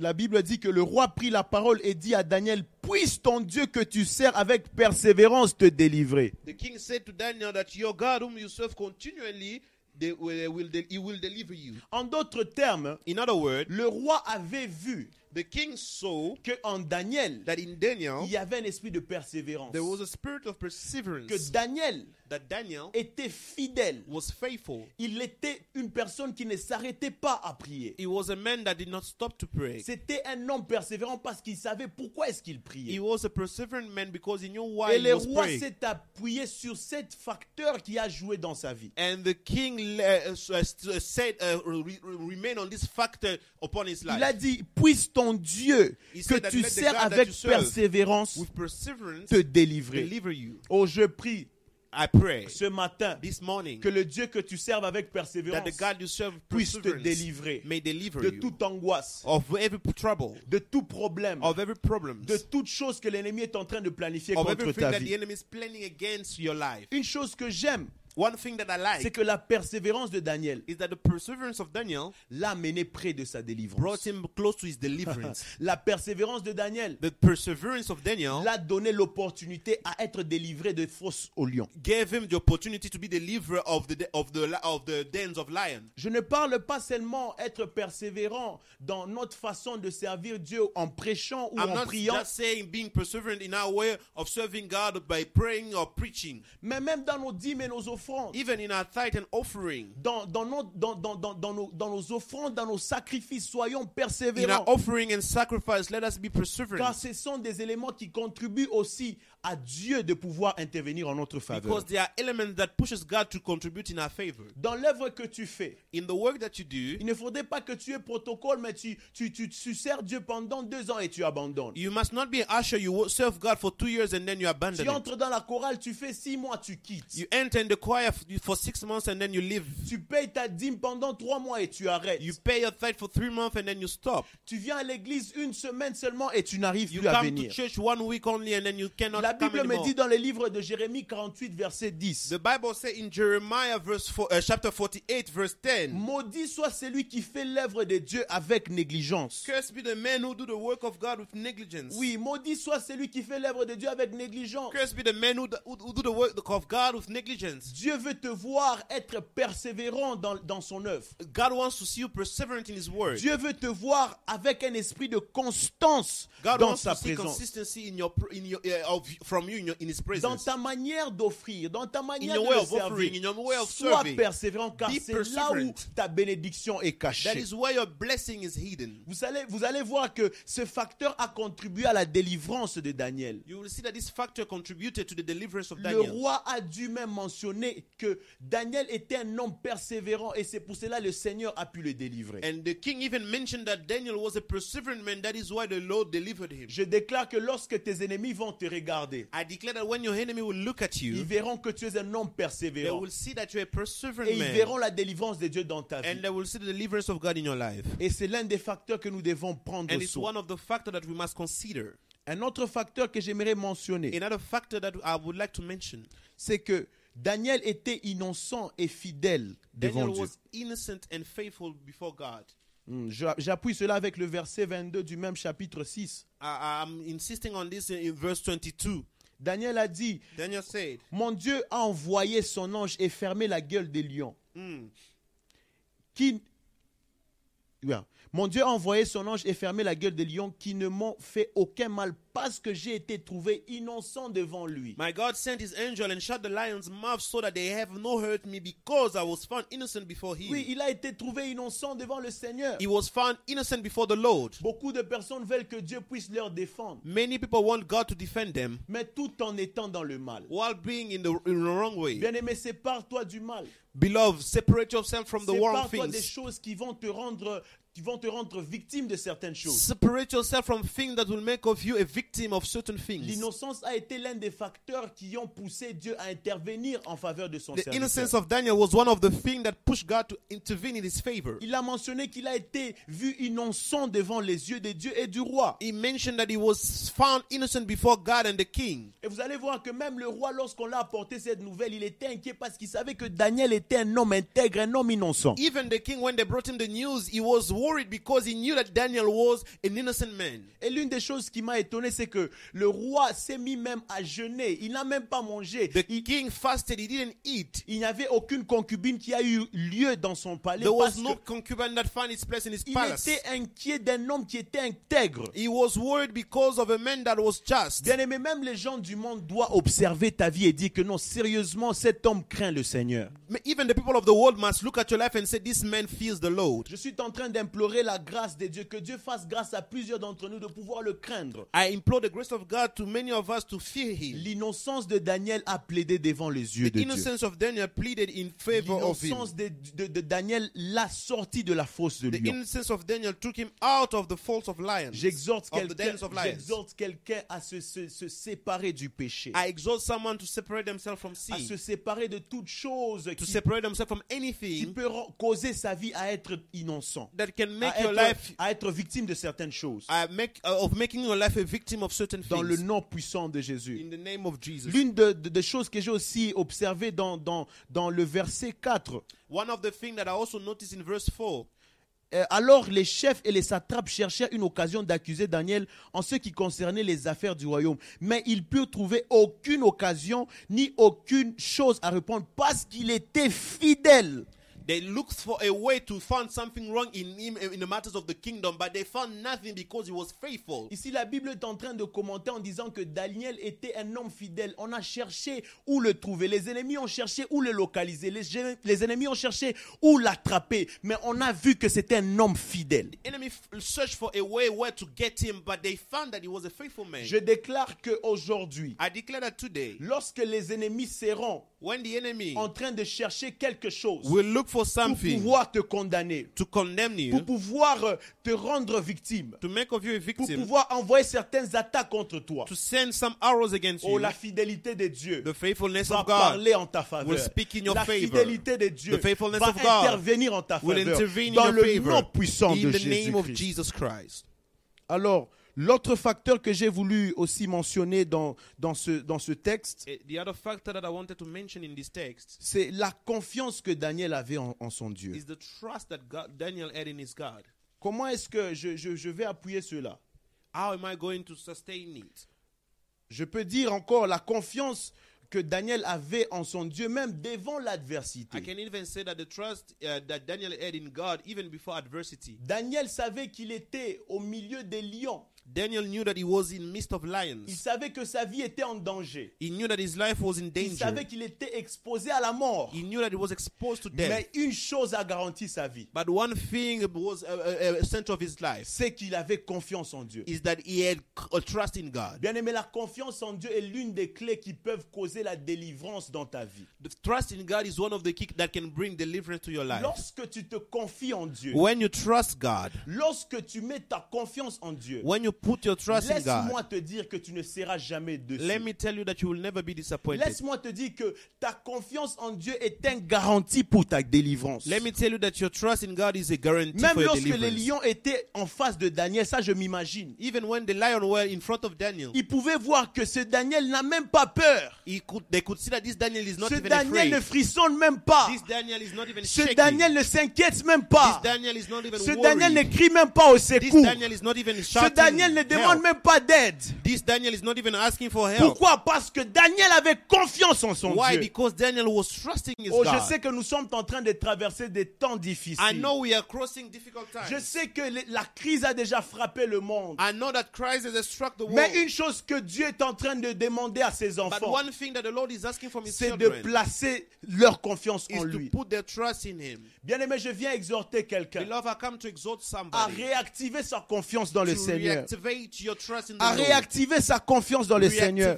la Bible dit que le roi prit la parole et dit à Daniel, puisse ton Dieu que tu sers avec persévérance te délivrer. the king said to Daniel that your God whom you serve continually, they will, he will deliver you. En d'autres termes, In other words, le roi avait vu The king saw que en Daniel, that in Daniel il y avait un esprit de persévérance. there was a spirit of Que perseverance. Daniel That Daniel était fidèle. was faithful. Il était une personne qui ne s'arrêtait pas à prier. He was a man that did not stop to pray. C'était un homme persévérant parce qu'il savait pourquoi est-ce qu'il He priait. was a perseverant man because he knew why Et he le was roi s'est appuyé sur cet facteur qui a joué dans sa vie. And the king uh, said, uh, re- re- remain on this factor upon his Il a life. dit, puisse ton Dieu He que tu sers avec persévérance With perseverance, te délivrer. deliver you. Oh, je prie I pray ce matin this morning que le Dieu que tu serves avec that persévérance the God you serve with puisse te délivrer may deliver de toute angoisse, of every trouble, de tout problème, of every problem, de toute chose que l'ennemi est en train de planifier of contre ta that the vie. enemy is planning against your life. Une chose que j'aime, One thing that I c'est like que la persévérance de Daniel is that the perseverance of Daniel l'a mené près de sa brought délivrance. him close to his deliverance. (laughs) La persévérance de Daniel the perseverance of Daniel l'a donné l'opportunité à être délivré de fausses au lion. gave him the opportunity to be the deliverer of the of the of the dens of lion. Je ne parle pas seulement être persévérant dans notre façon de servir Dieu en prêchant ou I'm en not priant, just saying being perseverant in our way of serving God by praying or preaching. mais même dans nos dîmes et nos offrandes. Even in our tithe and offering. Dans, dans, nos, dans, dans, dans, dans nos, dans nos offrandes, dans nos sacrifices, soyons In persévérants. our offering and sacrifice, let us be Car perseverant. ce sont des éléments qui contribuent aussi à Dieu de pouvoir intervenir en notre faveur. Because there are elements that pushes God to contribute in our favor. Dans l'œuvre que tu fais, In the work that you do, il ne faudrait pas que tu aies protocole, mais tu, tu, tu, tu sers Dieu pendant deux ans et tu abandonnes. you must not be an usher. You serve God for two years and then you abandon Tu entres dans la chorale, tu fais six mois, tu quittes. You enter in the choir for six months and then you leave. Tu payes ta dîme pendant trois mois et tu arrêtes. You pay your tithe for three months and then you stop. Tu viens à l'église une semaine seulement et tu n'arrives You plus à come to venir. church one week only and then you cannot La come Bible me dit dans le livre de Jérémie 48, verset 10. The Bible says in Jeremiah verse four, uh, chapter 48 verse 10, Maudit soit celui qui fait l'œuvre de Dieu avec négligence. Cursed be the men who do the work of God with negligence. Oui, maudit soit celui qui fait l'œuvre de Dieu avec négligence. Cursed be the men who, who, who do the work of God with negligence. Dieu veut te voir être persévérant dans, dans son œuvre. God wants to see you perseverant in His word. Dieu veut te voir avec un esprit de constance God dans wants sa to see présence. consistency in your, in your, uh, of, from you in, your, in His Dans presence. ta manière d'offrir, dans ta manière your de way offering, servir. in your way of Sois serving. persévérant car c'est là où ta bénédiction est That cachée. is where your blessing is hidden. Vous allez, vous allez voir que ce facteur a contribué à la délivrance de Daniel. You will see that this factor contributed to the deliverance of Le Daniel. roi a dû même mentionner que Daniel était un homme persévérant et c'est pour cela que le Seigneur a pu le délivrer. And the king even mentioned that Daniel was a perseverant man. That is why the Lord delivered him. Je déclare que lorsque tes ennemis vont te regarder, I declare that when your enemy will look at ils you, verront que tu es un homme they persévérant will see that you're a perseverant et ils man. verront la délivrance de Dieu dans ta And vie. they will see the deliverance of God in your life. Et c'est l'un des facteurs que nous devons prendre And it's one of the factors that we must consider. Un autre facteur que j'aimerais mentionner, Another factor that I would like to mention c'est que Daniel était innocent et fidèle devant Daniel Dieu. was innocent and faithful before God. Hmm, J'appuie cela avec le verset 22 du même chapitre 6. I, I'm insisting on this in, verse 22. Daniel a dit, Daniel said, Mon Dieu a envoyé son ange et fermé la gueule des lions. Hmm. Qui... Mon Dieu a envoyé son ange et fermé la gueule des lions qui ne m'ont fait aucun mal parce que j'ai été trouvé innocent devant lui. My God sent his angel and shut the lion's mouth so that they have no hurt me because I was found innocent before him. Oui, il a été trouvé innocent devant le Seigneur. He was found innocent before the Lord. Beaucoup de personnes veulent que Dieu puisse leur défendre, Many people want God to defend them mais tout en étant dans le mal. while being in the, in the wrong way. Bien-aimé, sépare-toi du mal. Beloved, separate yourself from the wrong Sépare-toi des things. choses qui vont te rendre qui vont te rendre victime de certaines choses. Separate yourself from things that will make of you a victim of certain things. L'innocence a été l'un des facteurs qui ont poussé Dieu à intervenir en faveur de son The serviteur. innocence of Daniel was one of the things that pushed God to intervene in his favor. Il a mentionné qu'il a été vu innocent devant les yeux de Dieu et du roi. He mentioned that he was found innocent before God and the king. Et vous allez voir que même le roi, lorsqu'on l'a apporté cette nouvelle, il était inquiet parce qu'il savait que Daniel était un homme intègre, un homme innocent. Even the king, when they brought him the news, he was worried because he knew that Daniel was an innocent man. Et l'une des choses qui m'a étonné, c'est que le roi s'est mis même à jeûner. Il n'a même pas mangé. The Il, king fasted, he didn't eat. il n'y avait aucune concubine qui a eu lieu dans son palais. There was no concubine that found its place in his il palace. était inquiet d'un homme qui était intègre. He was worried because of a man that was just. Bien aimé, même les gens du monde doivent observer ta vie et dire que non, sérieusement, cet homme craint le Seigneur. Even the people of the world must look at your life and say, This man fears the Lord. Je suis en train d'implorer la grâce de Dieu, que Dieu fasse grâce à plusieurs d'entre nous de pouvoir le craindre. I implore the grace of God to many of us to fear him. L'innocence de Daniel a plaidé devant les yeux The de Dieu. innocence of Daniel pleaded in favor of him. L'innocence de, de- de Daniel l'a sorti de la fosse de The lion. innocence of Daniel took him out of the folds of lions. J'exhorte quelqu'un quelqu'un à se, se- se séparer du péché, I exhort someone to separate themselves from à sin, se séparer de toute chose to qui, separate themselves from qui anything peut ren- causer sa vie à être innocent, that can make à your être, life à être victime de certaines choses. uh, make uh, of making your life a victim of certain Dans le things. nom puissant de Jésus. In the name of Jesus. L'une de- de- des choses que j'ai aussi observées dans, dans, dans le verset 4, One of the things that I also noticed in verse 4 Euh, alors les chefs et les satrapes cherchèrent une occasion d'accuser Daniel en ce qui concernait les affaires du royaume. Mais ils purent trouver aucune occasion ni aucune chose à répondre parce qu'il était fidèle. They looked for a way to find something wrong in him in the matters of the kingdom, but they found nothing because he was faithful. Ici, la Bible est en train de commenter en disant que Daniel était un homme fidèle. On a cherché où le trouver. Les ennemis ont cherché où le localiser. Les, les ennemis ont cherché où l'attraper. Mais on a vu que c'était un homme fidèle. Enemy f- searched for a way where to get him, but they found that he was a faithful man. Je déclare que aujourd'hui, I declare that today, lorsque les ennemis seront when the enemy en train de chercher quelque chose will look for pour something pouvoir te condamner, to condemn pour you, pouvoir euh, te rendre victime, to make of you a pour victim, pouvoir envoyer certaines attaques contre toi. to send some arrows against Oh, you, la fidélité de Dieu the faithfulness va of God parler en ta faveur. will speak in your La favor. fidélité de Dieu The faithfulness va of God intervenir en ta will faveur intervene dans in your le favor nom puissant de in the name of Jésus-Christ. Jesus Christ. Alors, l'autre facteur que j'ai voulu aussi mentionner dans, dans, ce, dans ce texte, Eh, text c'est la confiance que Daniel avait en, en son Dieu. is the trust that God, Daniel had in his God. Comment est-ce que je, je- je vais appuyer cela? How am I going to sustain it? Je peux dire encore la confiance que Daniel avait en son Dieu, même devant I l'adversité. can even say that the trust uh, that Daniel had in God, even before adversity. Daniel savait qu'il était au milieu des lions. Daniel knew that he was in midst of Il lions. savait que sa vie était en danger. He knew that his life was in Il danger. savait qu'il était exposé à la mort. He knew that he was exposed to death. Mais une chose a garanti sa vie, But one thing was a, a, a center of his life c'est qu'il avait confiance en Dieu. is that he had a trust in God. Bien aimé, la confiance en Dieu est l'une des clés qui peuvent causer la délivrance dans ta vie. The trust in God is one of the key that can bring deliverance to your life. Lorsque tu te confies en Dieu, When you trust God, lorsque tu mets ta confiance en Dieu, when you put your trust in laisse-moi God, te dire que tu ne seras jamais dessus. let me tell you that you will never be disappointed. Laisse-moi te dire que ta confiance en Dieu est un garantie pour ta délivrance. Let me tell you that your trust in God is a guarantee Même for your lorsque les deliverance. lions étaient en face de Daniel, ça je m'imagine, Even when the lion were in front of Daniel, ils pouvaient voir que ce Daniel n'a même pas peur. he could, they could see that this Daniel is not Ce even Daniel ne afraid. frissonne même pas. This Daniel is not even Ce shaking. Daniel ne s'inquiète même pas. This Daniel is not even Ce worried. Daniel ne crie même pas au This secours. Daniel is not even Ce shouting Daniel ne demande help. même pas d'aide. This Daniel is not even asking for help. Pourquoi? Parce que Daniel avait confiance en son Why? Dieu. Because Daniel was trusting his Oh, je sais que nous sommes en train de traverser des temps I difficiles. know we are crossing difficult times. Je sais que la crise a déjà frappé le monde. I know that Christ has struck the world. Mais une chose que Dieu est en train de demander à ses But enfants, one thing that the Lord is asking from his c'est de placer leur confiance is en to lui. put their trust in him. Bien aimé, je viens exhorter quelqu'un Beloved, I come to exhort à réactiver sa confiance dans le Seigneur. À réactiver sa confiance dans le Seigneur.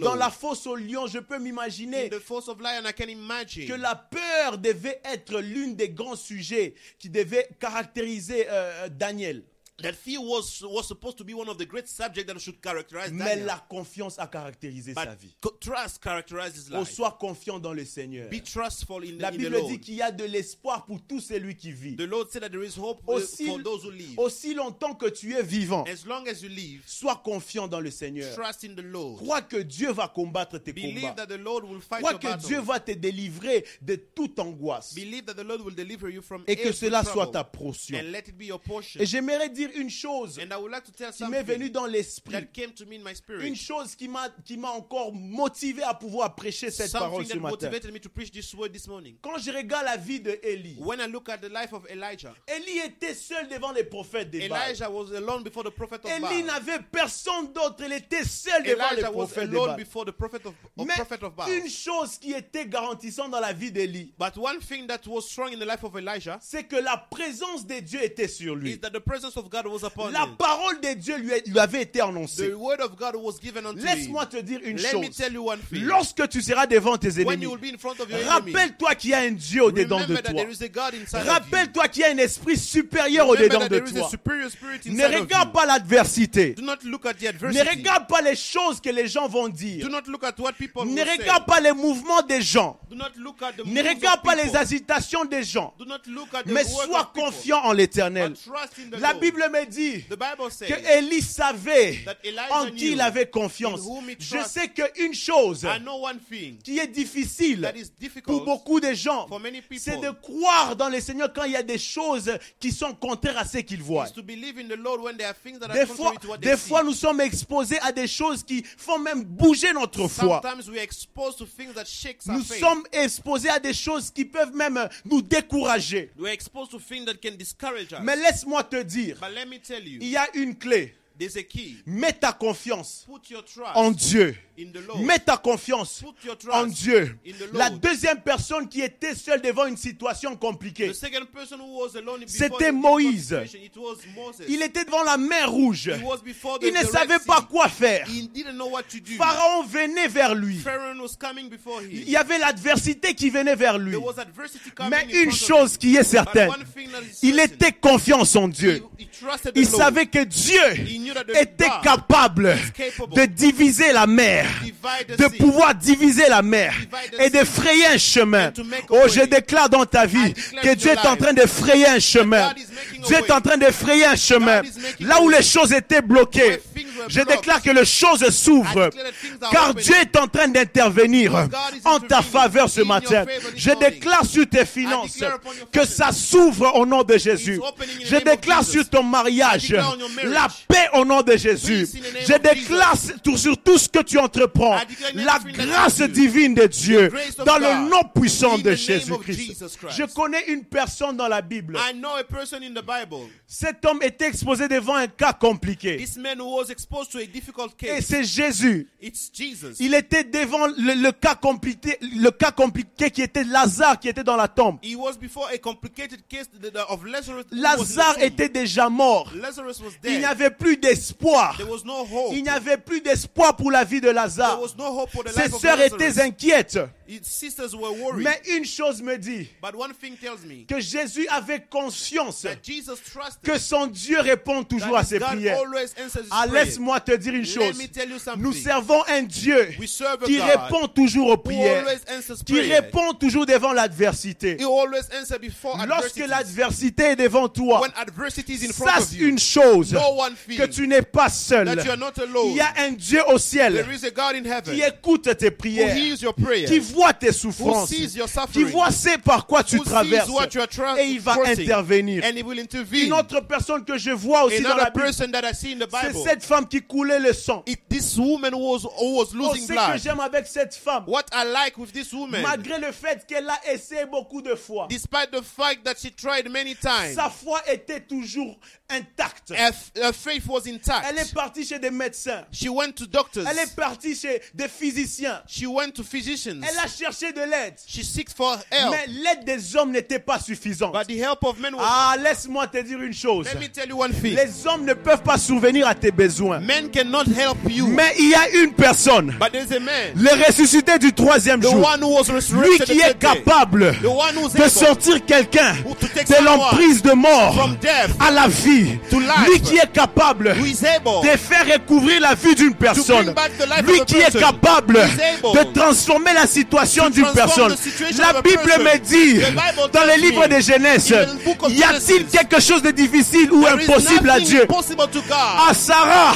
Dans la fosse au lion, je peux In m'imaginer que la peur devait être l'une des grands sujets qui devait caractériser euh, Daniel. That fear was, was supposed to be one of the great subjects that should characterize Mais Daniel. la confiance a caractérisé sa But vie. co- trust characterizes On life. soit confiant dans le Seigneur. Be trustful in, La in the Bible Lord. dit qu'il y a de l'espoir pour tout celui qui vit. The Lord said that there is hope Aussi, for those who live. aussi longtemps que tu es vivant, As long as you live, sois confiant dans le Seigneur. trust in the Lord. Crois que Dieu va combattre tes Believe combats. that the Lord will fight Crois your que battle. Dieu va te délivrer de toute angoisse. Believe that the Lord will deliver you from Et que cela soit trouble. ta portion. And let it be your portion. Et j'aimerais dire une chose And I would like to tell qui m'est venue dans l'esprit. Une chose qui m'a qui m'a encore motivé à pouvoir prêcher cette parole ce matin. motivated me to preach this word this morning. Quand je regarde la vie de Élie, When I look at the life of Elijah, Élie était seul devant les prophètes des Baal. Elijah was alone before the prophet of Élie n'avait personne d'autre, il était seul devant les Elijah was prophètes alone Baal. before the prophet of, of Mais prophet of Baal. une chose qui était garantissante dans la vie d'Élie, But one thing that was strong in the life of Elijah c'est que la présence de Dieu était sur is lui. that the presence of God was upon La him. parole de Dieu lui, lui avait été annoncée. The word of God was given unto him. Laisse-moi te dire une Let me chose. tell you one thing. Lorsque tu seras devant tes ennemis, rappelle-toi qu'il y a un Dieu au-dedans de toi. Rappelle-toi qu'il y a un esprit supérieur au-dedans de toi. Ne regarde pas l'adversité. Ne regarde pas les choses que les gens vont dire. Do not look at what people Ne regarde pas les mouvements des gens. Do not look at the Ne regarde pas les agitations des gens. Do not look at the Mais sois confiant en l'éternel. La Lord. Bible me dit The Bible says que Élie savait en qui il avait confiance. Je sais qu'une chose qui est difficile pour beaucoup de gens, for many people c'est de croire dans le Seigneur quand il y a des choses qui sont contraires à ce qu'ils voient. is to believe in the Lord when there are things that are Des fois, des fois, nous sommes exposés à des choses qui font même bouger notre foi. Sometimes we are exposed to things that shakes our Nous sommes exposés à des choses qui peuvent même nous décourager. Mais laisse-moi te dire, Il y a une clé. Mets ta confiance en Dieu. Mets ta confiance en Dieu. La deuxième personne qui était seule devant une situation compliquée, The second person who was alone before C'était Moïse. il était devant la mer rouge. Il ne savait pas quoi faire. He didn't know what to do. Pharaon venait vers lui. Pharaoh was coming before Il him. y avait l'adversité qui venait vers lui. Mais une chose qui est certaine, il était confiance en Dieu. Il savait que Dieu Était capable de diviser la mer, de pouvoir diviser la mer et de frayer un chemin. Oh, je déclare dans ta vie que Dieu est en train de frayer un chemin. Dieu est en train de frayer un chemin. Là où les choses étaient bloquées, je déclare que les choses s'ouvrent. Car. Dieu est en train d'intervenir en ta faveur ce matin. Je déclare sur tes finances que ça s'ouvre au nom de Jésus. Je déclare sur ton mariage la paix au nom de Jésus. Je déclare sur tout ce que tu entreprends la grâce divine de Dieu dans le nom puissant de Jésus-Christ. Je connais une personne dans la Bible. I know a person in the Bible. Cet homme était exposé devant un cas compliqué. To a difficult Et c'est Jésus. It's Jesus. Il était devant le, le cas compliqué, le cas compliqué qui était Lazare qui était dans la tombe. He was before a complicated case th- th- of Lazarus. who was in the Lazare était déjà mort. Lazarus was Il n'y dead. avait plus d'espoir. There was no hope. Il n'y avait plus d'espoir pour la vie de There Lazare. was no hope for the Ses sœurs étaient inquiètes. His sisters were worried. Mais une chose me dit But one thing tells me que Jésus avait conscience that Jesus trusted que son Dieu répond toujours that à ses God prières. always answers his Ah, prayers. Laisse-moi te dire une chose. Nous servons un Dieu qui répond toujours aux prières, qui répond toujours devant l'adversité. Lorsque l'adversité est devant toi, sache une chose, que tu n'es pas seul. Il y a un Dieu au ciel qui écoute tes prières, qui voit tes souffrances, qui voit ce par quoi tu traverses et il va intervenir. Une autre personne que je vois aussi dans la Bible, c'est cette femme qui coulait le sang. it, this woman was, was Oh, losing ce que blood. j'aime avec cette femme, What I like with this woman, malgré le fait qu'elle a essayé beaucoup de fois, despite the fact that she tried many times, sa foi était toujours intacte. her, her faith was intact. Elle est partie chez des médecins. She went to doctors. Elle est partie chez des physiciens. She went to physicians. Elle a cherché de l'aide. She seeked for help. Mais l'aide des hommes n'était pas suffisante. But the help of men was. Ah, laisse-moi te dire une chose. Let me tell you one thing. Les hommes ne peuvent pas souvenir à tes besoins. Men cannot help you. Mais il y a une personne, But there's a man, le ressuscité du troisième the jour, one who was lui resurrected qui est capable the one who's de sortir quelqu'un de someone l'emprise de mort from death à la vie. to life. Lui qui est capable who is able de faire recouvrir la vie d'une personne. back the life Lui qui est capable de transformer la situation d'une personne. the situation La of a Bible person. me dit, The Bible dans les livres de Genèse, in the book of y a-t-il Genesis, quelque chose de difficile ou impossible à Dieu? impossible to God. À Sarah,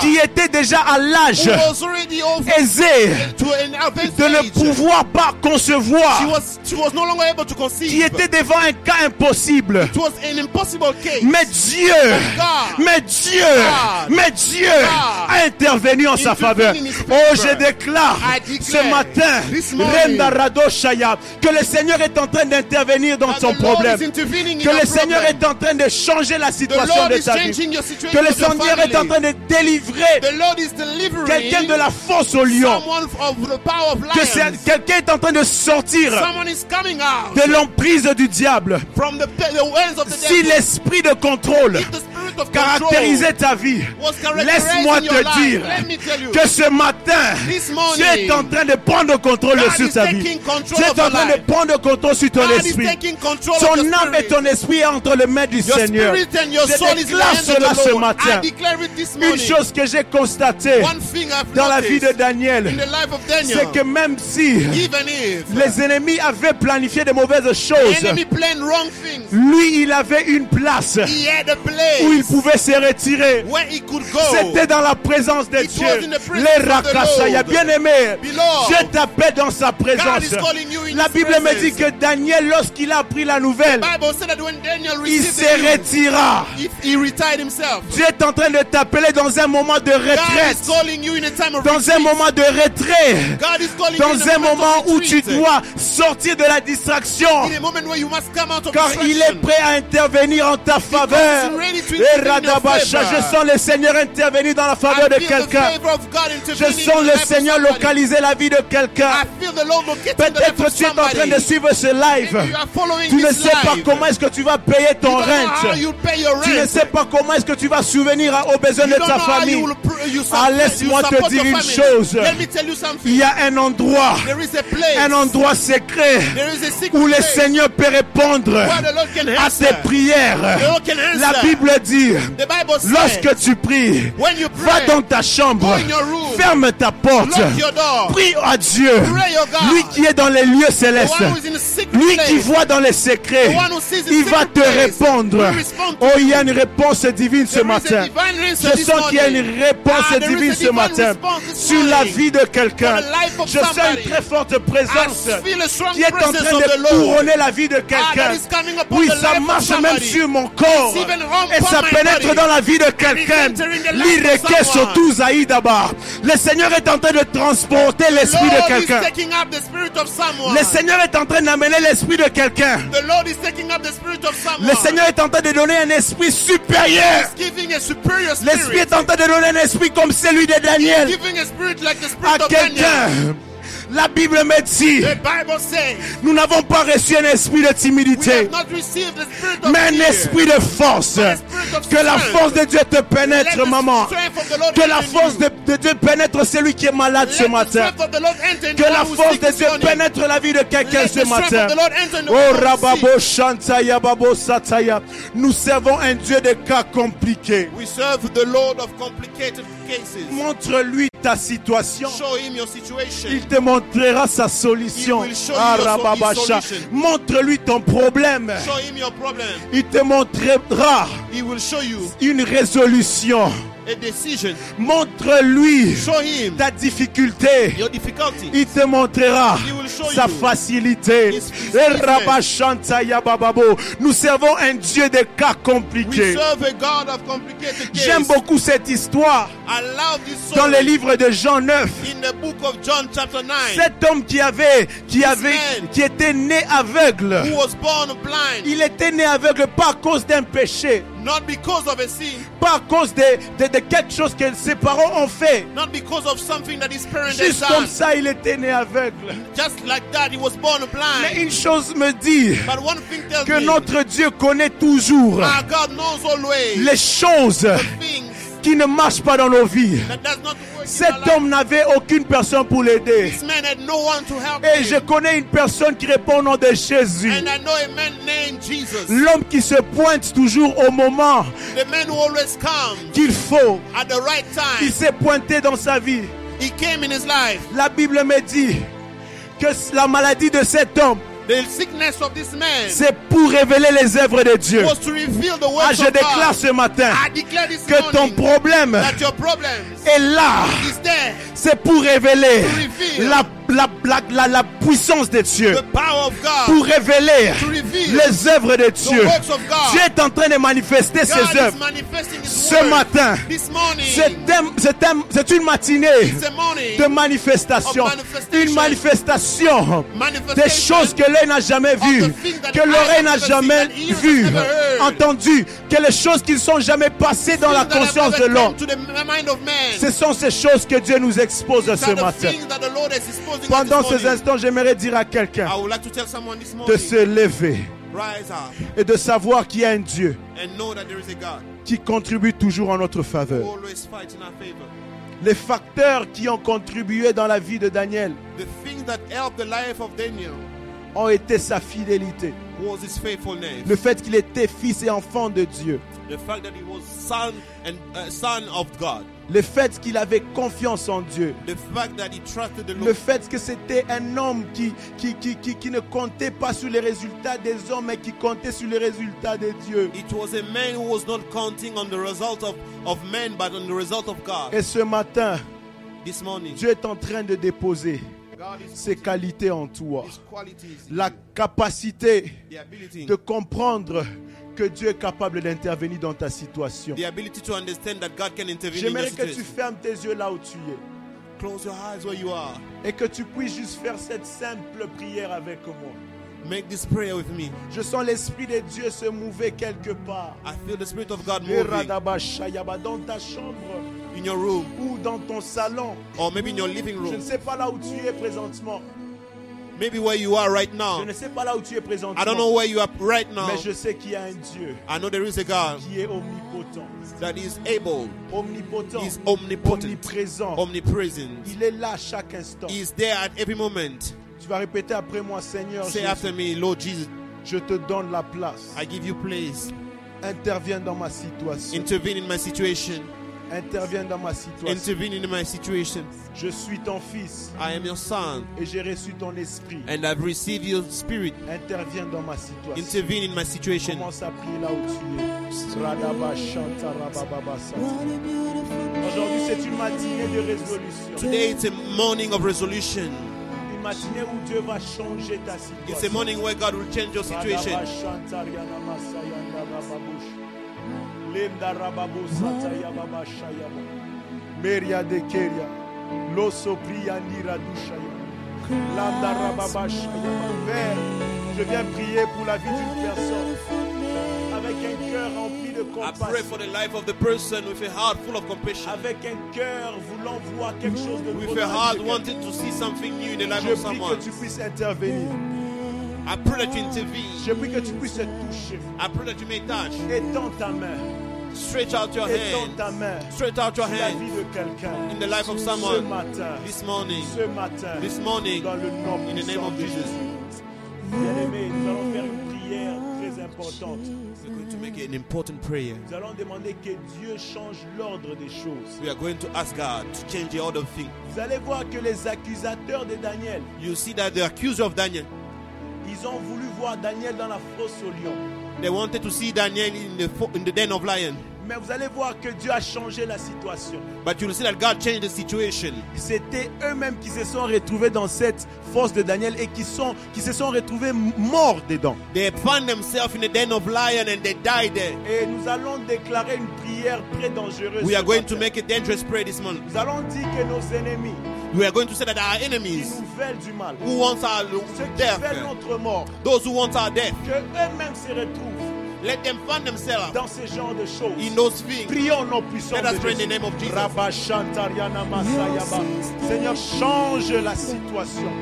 qui était déjà à l'âge aisé de ne pouvoir pas she concevoir, was she was no longer able to qui était devant un cas impossible. It was an impossible case. Mais Dieu, God. mais Dieu, God. mais Dieu God. a intervenu en sa faveur. Oh, je déclare ce matin, Shaya, que le Seigneur est en train d'intervenir dans son problème. Que le Seigneur est en train de changer la situation de ta vie. Que le Seigneur est en train de délivrer quelqu'un de la fosse au lion. someone of the power of Que quelqu'un est en train de sortir de l'emprise du diable. Si l'esprit de contrôle caractérisait ta vie, laisse-moi te dire que ce matin, This morning, Dieu est en train de prendre contrôle God sur is ta vie. Dieu est en train de prendre contrôle sur ton God esprit. your âme et ton esprit est entre les mains du Your Seigneur. Je déclare cela ce matin. Une chose que j'ai constatée dans la vie de Daniel, c'est que même si even if les ennemis avaient planifié de mauvaises the choses, things, lui, il avait une place he had a où il place pouvait se retirer. where he could go. C'était dans la présence de It Dieu. Les of the rakasaya, Lord. bien aimé. Beloved, Dieu t'appelle dans sa présence. La Bible me dit que Daniel, lorsqu'il a appris la nouvelle, il se retira. Dieu est en train de t'appeler dans un moment de retraite. Dans un moment de retrait. Dans un moment où tu dois sortir de la distraction. Car il est prêt à intervenir en ta faveur. Et Radabasha, je sens le Seigneur intervenir dans la faveur de quelqu'un. Je the le Seigneur localiser la vie de quelqu'un. Peut-être tu es en train de suivre ce live. Tu ne sais pas comment est-ce que tu vas payer ton rent. Tu ne sais pas comment est-ce que tu vas souvenir aux besoins de ta famille. Ah, laisse-moi te dire une chose. Let me tell you something. Il y a un endroit, There is a place. un endroit secret où le Seigneur peut répondre à tes prières. La Bible dit, lorsque tu pries, when you va pray, dans ta chambre, go ta porte, prie à Dieu, God. lui qui est dans les lieux célestes. Lui qui voit dans les secrets, il va te répondre. Oh, il y a une réponse divine ce matin. Je sens qu'il y a une réponse Ah, divine ce matin sur la vie de quelqu'un. Je sens une très forte présence qui est en train de couronner la vie de Ah, quelqu'un. Oui, ça marche même sur mon corps. Et ça pénètre dans la vie de quelqu'un. L'ireke sotu zaïdaba. Le Seigneur est en train de transporter l'esprit de quelqu'un. Le Seigneur est en train d'amener l'esprit de quelqu'un. Le Seigneur est en train de donner un esprit supérieur. L'esprit est en train de donner un esprit comme celui de Daniel à quelqu'un. La Bible me dit, The Bible says nous n'avons pas reçu un esprit de timidité, mais un esprit de force. Que la force de Dieu te pénètre, maman. Que la force de, de Dieu pénètre celui qui est malade ce matin. Que la force de Dieu pénètre la vie de quelqu'un ce matin. Oh one who's sick. Rababo Shantaya Babo Sataya. Nous servons un Dieu de cas compliqués. We serve the Lord of complicated cases. Montre-lui ta situation. Show him your situation. Il te montrera sa solution. Ah. Montre-lui ton problème. Show him your problem. Il te montrera He will show you une résolution. A decision. Montre-lui ta difficulté. your difficulty. Il te montrera sa facilité. Nous servons un Dieu de cas compliqués. J'aime beaucoup cette histoire I love this dans le livre de Jean 9. in the book of John chapter 9. Cet homme qui avait, qui avait, qui était né aveugle. Who was born blind, Il était né aveugle pas à cause d'un péché, not because of a sin, pas à cause de, de, de quelque chose que ses parents ont fait. not because of something that his parents had Juste comme done. ça, il était né aveugle. Just like that, he was born Mais blind. une chose me dit But one thing tells que me, notre Dieu connaît toujours our God knows always les choses the things qui ne marche pas dans nos vies. that does not work in Cet homme n'avait aucune personne pour l'aider. Et je connais une personne qui répond au nom de Jésus. And I know a man named Jesus. L'homme qui se pointe toujours au moment qu'il faut. at the right Il s'est pointé dans sa vie. He came in his life. La Bible me dit que la maladie de cet homme, The sickness of this man c'est pour révéler les œuvres de Dieu. was to reveal the Ah, je of déclare God. ce matin I declare this que ton morning problème that your problems est là. C'est pour révéler reveal la, la, la, la, la puissance de Dieu. The power of God Pour révéler les œuvres de Dieu. Dieu est en train de manifester God ses œuvres. Ce matin, c'est un- c'est un- c'est une matinée de manifestation. Une manifestation des choses que l'œil n'a jamais vues, que l'oreille n'a jamais vues, entendues, que les choses qui ne sont jamais passées dans la conscience de l'homme. Ce sont ces choses que Dieu nous expose ce matin. Pendant ces instants, j'aimerais dire à quelqu'un de se lever et de savoir qu'il y a un Dieu qui contribue toujours en notre faveur. Les facteurs qui ont contribué dans la vie de Daniel Ont été sa fidélité. Le fait qu'il était fils et enfant de Dieu. Le fait qu'il avait confiance en Dieu. The fact that he trusted the Le fait que c'était un homme qui, qui, qui, qui, qui ne comptait pas sur les résultats des hommes, mais qui comptait sur les résultats de Dieu. It was a man who was not counting on the result of, of men, but on the result of God. Et ce matin, Dieu est en train de déposer ses qualités en toi. La capacité de comprendre que Dieu est capable d'intervenir dans ta situation. the ability to understand that God can intervene in your J'aimerais que tu fermes tes yeux là où tu es Close your eyes where you are. et que tu puisses juste faire cette simple prière avec moi. Make this prayer with me. Je sens l'Esprit de Dieu se mouver quelque part. I feel the Spirit of God moving Eradabashayaba, Dans ta chambre in your room ou dans ton salon. or maybe in your living Je ne room. sais pas là où tu es présentement. Maybe where you are right Je now. ne sais pas là où tu es présentement. I don't know where you are right now. Mais je sais qu'il y a un Dieu I know there is a God qui est omnipotent. that is able, Omnipotent. Is omnipotent, Omniprésent. omnipresent. Il est là à chaque instant. He is there at every moment. Tu vas répéter après moi, Seigneur. Say Jésus, after me, Lord Jesus, je te donne la place. I give you place. Interviens dans ma situation. Intervene in my situation. Interviens dans ma situation. Intervene in my situation. Je suis ton fils I am your son, et j'ai reçu ton esprit. and I've received your spirit. Interviens dans ma situation. Intervene in my situation. Commence à prier là où tu es. Radaba shanta rabababa sata. Aujourd'hui, c'est une matinée de résolution. Today it's a morning of resolution. Une matinée où Dieu va changer ta It's a morning where God will change your situation. Radaba shanta riana masayanda rababush. Lenda rababu sata yababa shayaba. Meria de keria. Loso priandira dushaya. Landa rababa shayaba. Père, je viens prier pour la vie d'une personne avec un cœur rempli de I pray compassion. for the life of the person with a heart full of compassion. avec un cœur voulant voir quelque chose de nouveau With a heart wanting to see something new in the life Je of prie someone. que tu puisses intervenir. I pray that you intervene. Je prie que tu puisses te toucher. I pray that you may touch. Étends ta main. Stretch out your hand. ta main. Stretch out your hand vie de quelqu'un. in the life of Ce someone matin. this morning. Ce matin. This morning, Dans le nom in the name of de Jesus. Bien-aimés, nous allons faire une prière très importante. We're going to make an important prayer. Nous allons demander que Dieu change l'ordre des choses. We are going to ask God to change the order of things. Vous allez voir que les accusateurs de Daniel, You see that the accuser of Daniel, ils ont voulu voir Daniel dans la fosse au lion. they wanted to see Daniel in the in the den of lion, Mais vous allez voir que Dieu a changé la situation. but you will see that God changed the situation. C'était eux-mêmes qui se sont retrouvés dans cette fosse de Daniel et qui, sont, qui se sont retrouvés morts dedans. They found themselves in the den of lion and they died there. Et nous allons déclarer une prière très dangereuse. We are going matin. to make a dangerous prayer this morning. Nous allons dire que nos ennemis We are going to say that our qui enemies nous veulent du mal, who want our death, veulent notre mort, those who want our death, que eux-mêmes se retrouvent let them find themselves dans ce genre de choses. in those things. Prions au nom puissant Let us pray in the Jésus. name of Jesus. Rabba Shantariana Masayaba. Seigneur, change la situation.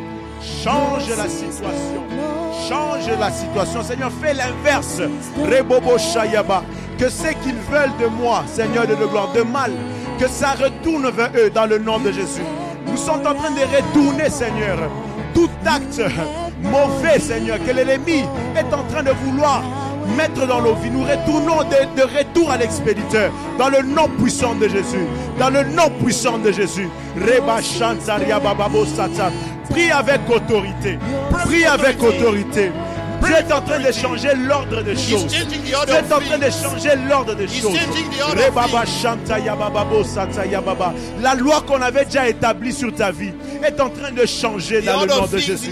Change la situation. Change la situation. Seigneur, fais l'inverse. Rebobo Shayaba. Que ce qu'ils veulent de moi, Seigneur de gloire, de mal, que ça retourne vers eux dans le nom de Jésus. Nous sommes en train de retourner, Seigneur, tout acte mauvais, Seigneur, que l'ennemi est en train de vouloir mettre dans nos vies. Nous retournons de, retour à l'expéditeur dans le nom puissant de Jésus. Dans le nom puissant de Jésus. Reba. Prie avec autorité. Prie avec autorité. Dieu est en train de changer l'ordre des choses. est of en train de changer l'ordre des choses. La loi qu'on avait déjà établie sur ta vie est en train de changer dans le nom de Jésus.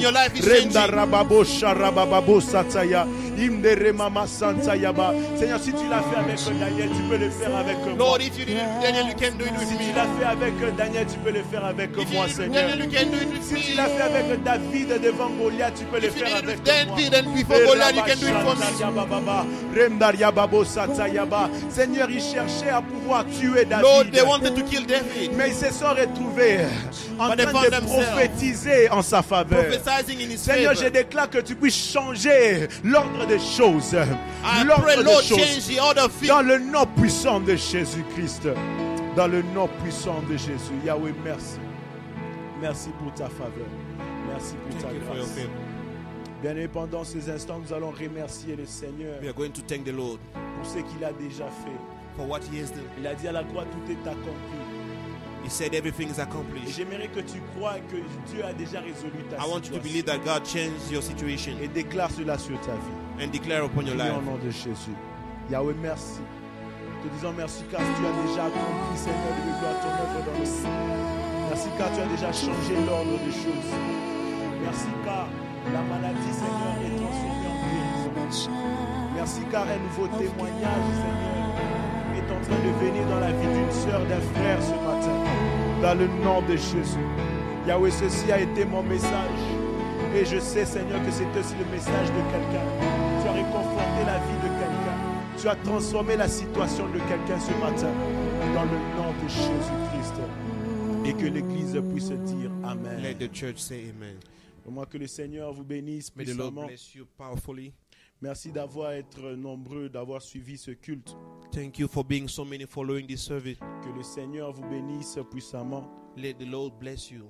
Seigneur, si tu l'as fait avec Daniel, tu peux le faire avec moi. Lord, if you did it with Daniel, you can do it with Si tu l'as fait avec Daniel, tu peux le faire avec If moi, Seigneur. Daniel, you can do it with Si tu l'as fait avec David devant Goliath, tu peux le faire avec moi. David and before Goliath, you can do it for me. Yabababa, Remdaria Babo Satayaba. Seigneur, ils cherchaient à pouvoir tuer Lord, David. they wanted to kill David. Mais ils se sont retrouvés en But they train de prophétiser en sa faveur. Prophesying in his Seigneur, je déclare que tu puisses changer l'ordre des choses. L'ordre des choses. Dans le nom puissant de Jésus-Christ. Dans le nom puissant de Jésus. Yahweh, merci. Merci pour ta faveur. Merci pour ta grâce. Bien aimé, pendant ces instants, nous allons remercier le Seigneur We are going to thank the Lord pour ce qu'il a déjà fait. for what He has done. Il a dit à la croix, tout est accompli. He said everything is Et accomplished. j'aimerais que tu crois que Dieu a déjà résolu ta I want you to believe situation. that God changed your situation Et déclare cela sur ta vie. And declare upon your life. au nom de Jésus. Yahweh, merci. Te disons merci car tu as déjà accompli, Seigneur, de gloire ton œuvre dans nos vies. Merci car tu as déjà changé l'ordre des choses. Merci car la maladie, Seigneur, est transformée en guérison. Merci car un nouveau témoignage, Seigneur, est en train de venir dans la vie d'une sœur, d'un frère ce matin. Dans le nom de Jésus. Yahweh, ceci a été mon message. Et je sais, Seigneur, que c'est aussi le message de quelqu'un. Tu as transformé la situation de quelqu'un ce matin. Dans le nom de Jésus-Christ. Et que l'Église puisse dire Amen. Let the church say amen. Moi, que le Seigneur vous bénisse May the Lord puissamment. bless you powerfully. Merci d'avoir été nombreux, d'avoir suivi ce culte. Thank you for being so many following this service. Que le Seigneur vous bénisse puissamment. Let the Lord bless you.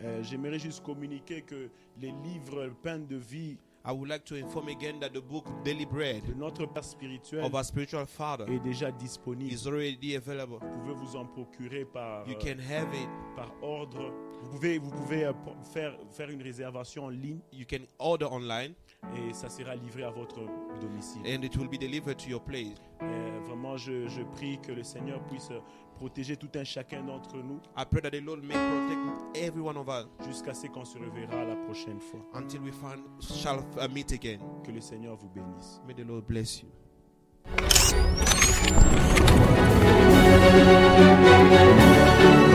Euh, J'aimerais juste communiquer que les livres Pain de vie I would like to inform again that the book Daily Bread de notre Père spirituel of our spiritual father est déjà disponible. is already available. Vous pouvez vous en procurer par, You euh, can have it. par ordre. Vous pouvez, vous pouvez euh, faire, faire une réservation en ligne You can order online et ça sera livré à votre domicile. and it will be delivered to your place. Euh, vraiment, je, je prie que le Seigneur puisse protéger tout un chacun d'entre nous I pray that the Lord may protect every one of us jusqu'à ce qu'on se reverra la prochaine fois. until we find, shall uh, meet again. Que le Seigneur vous bénisse. May the Lord bless you. Thank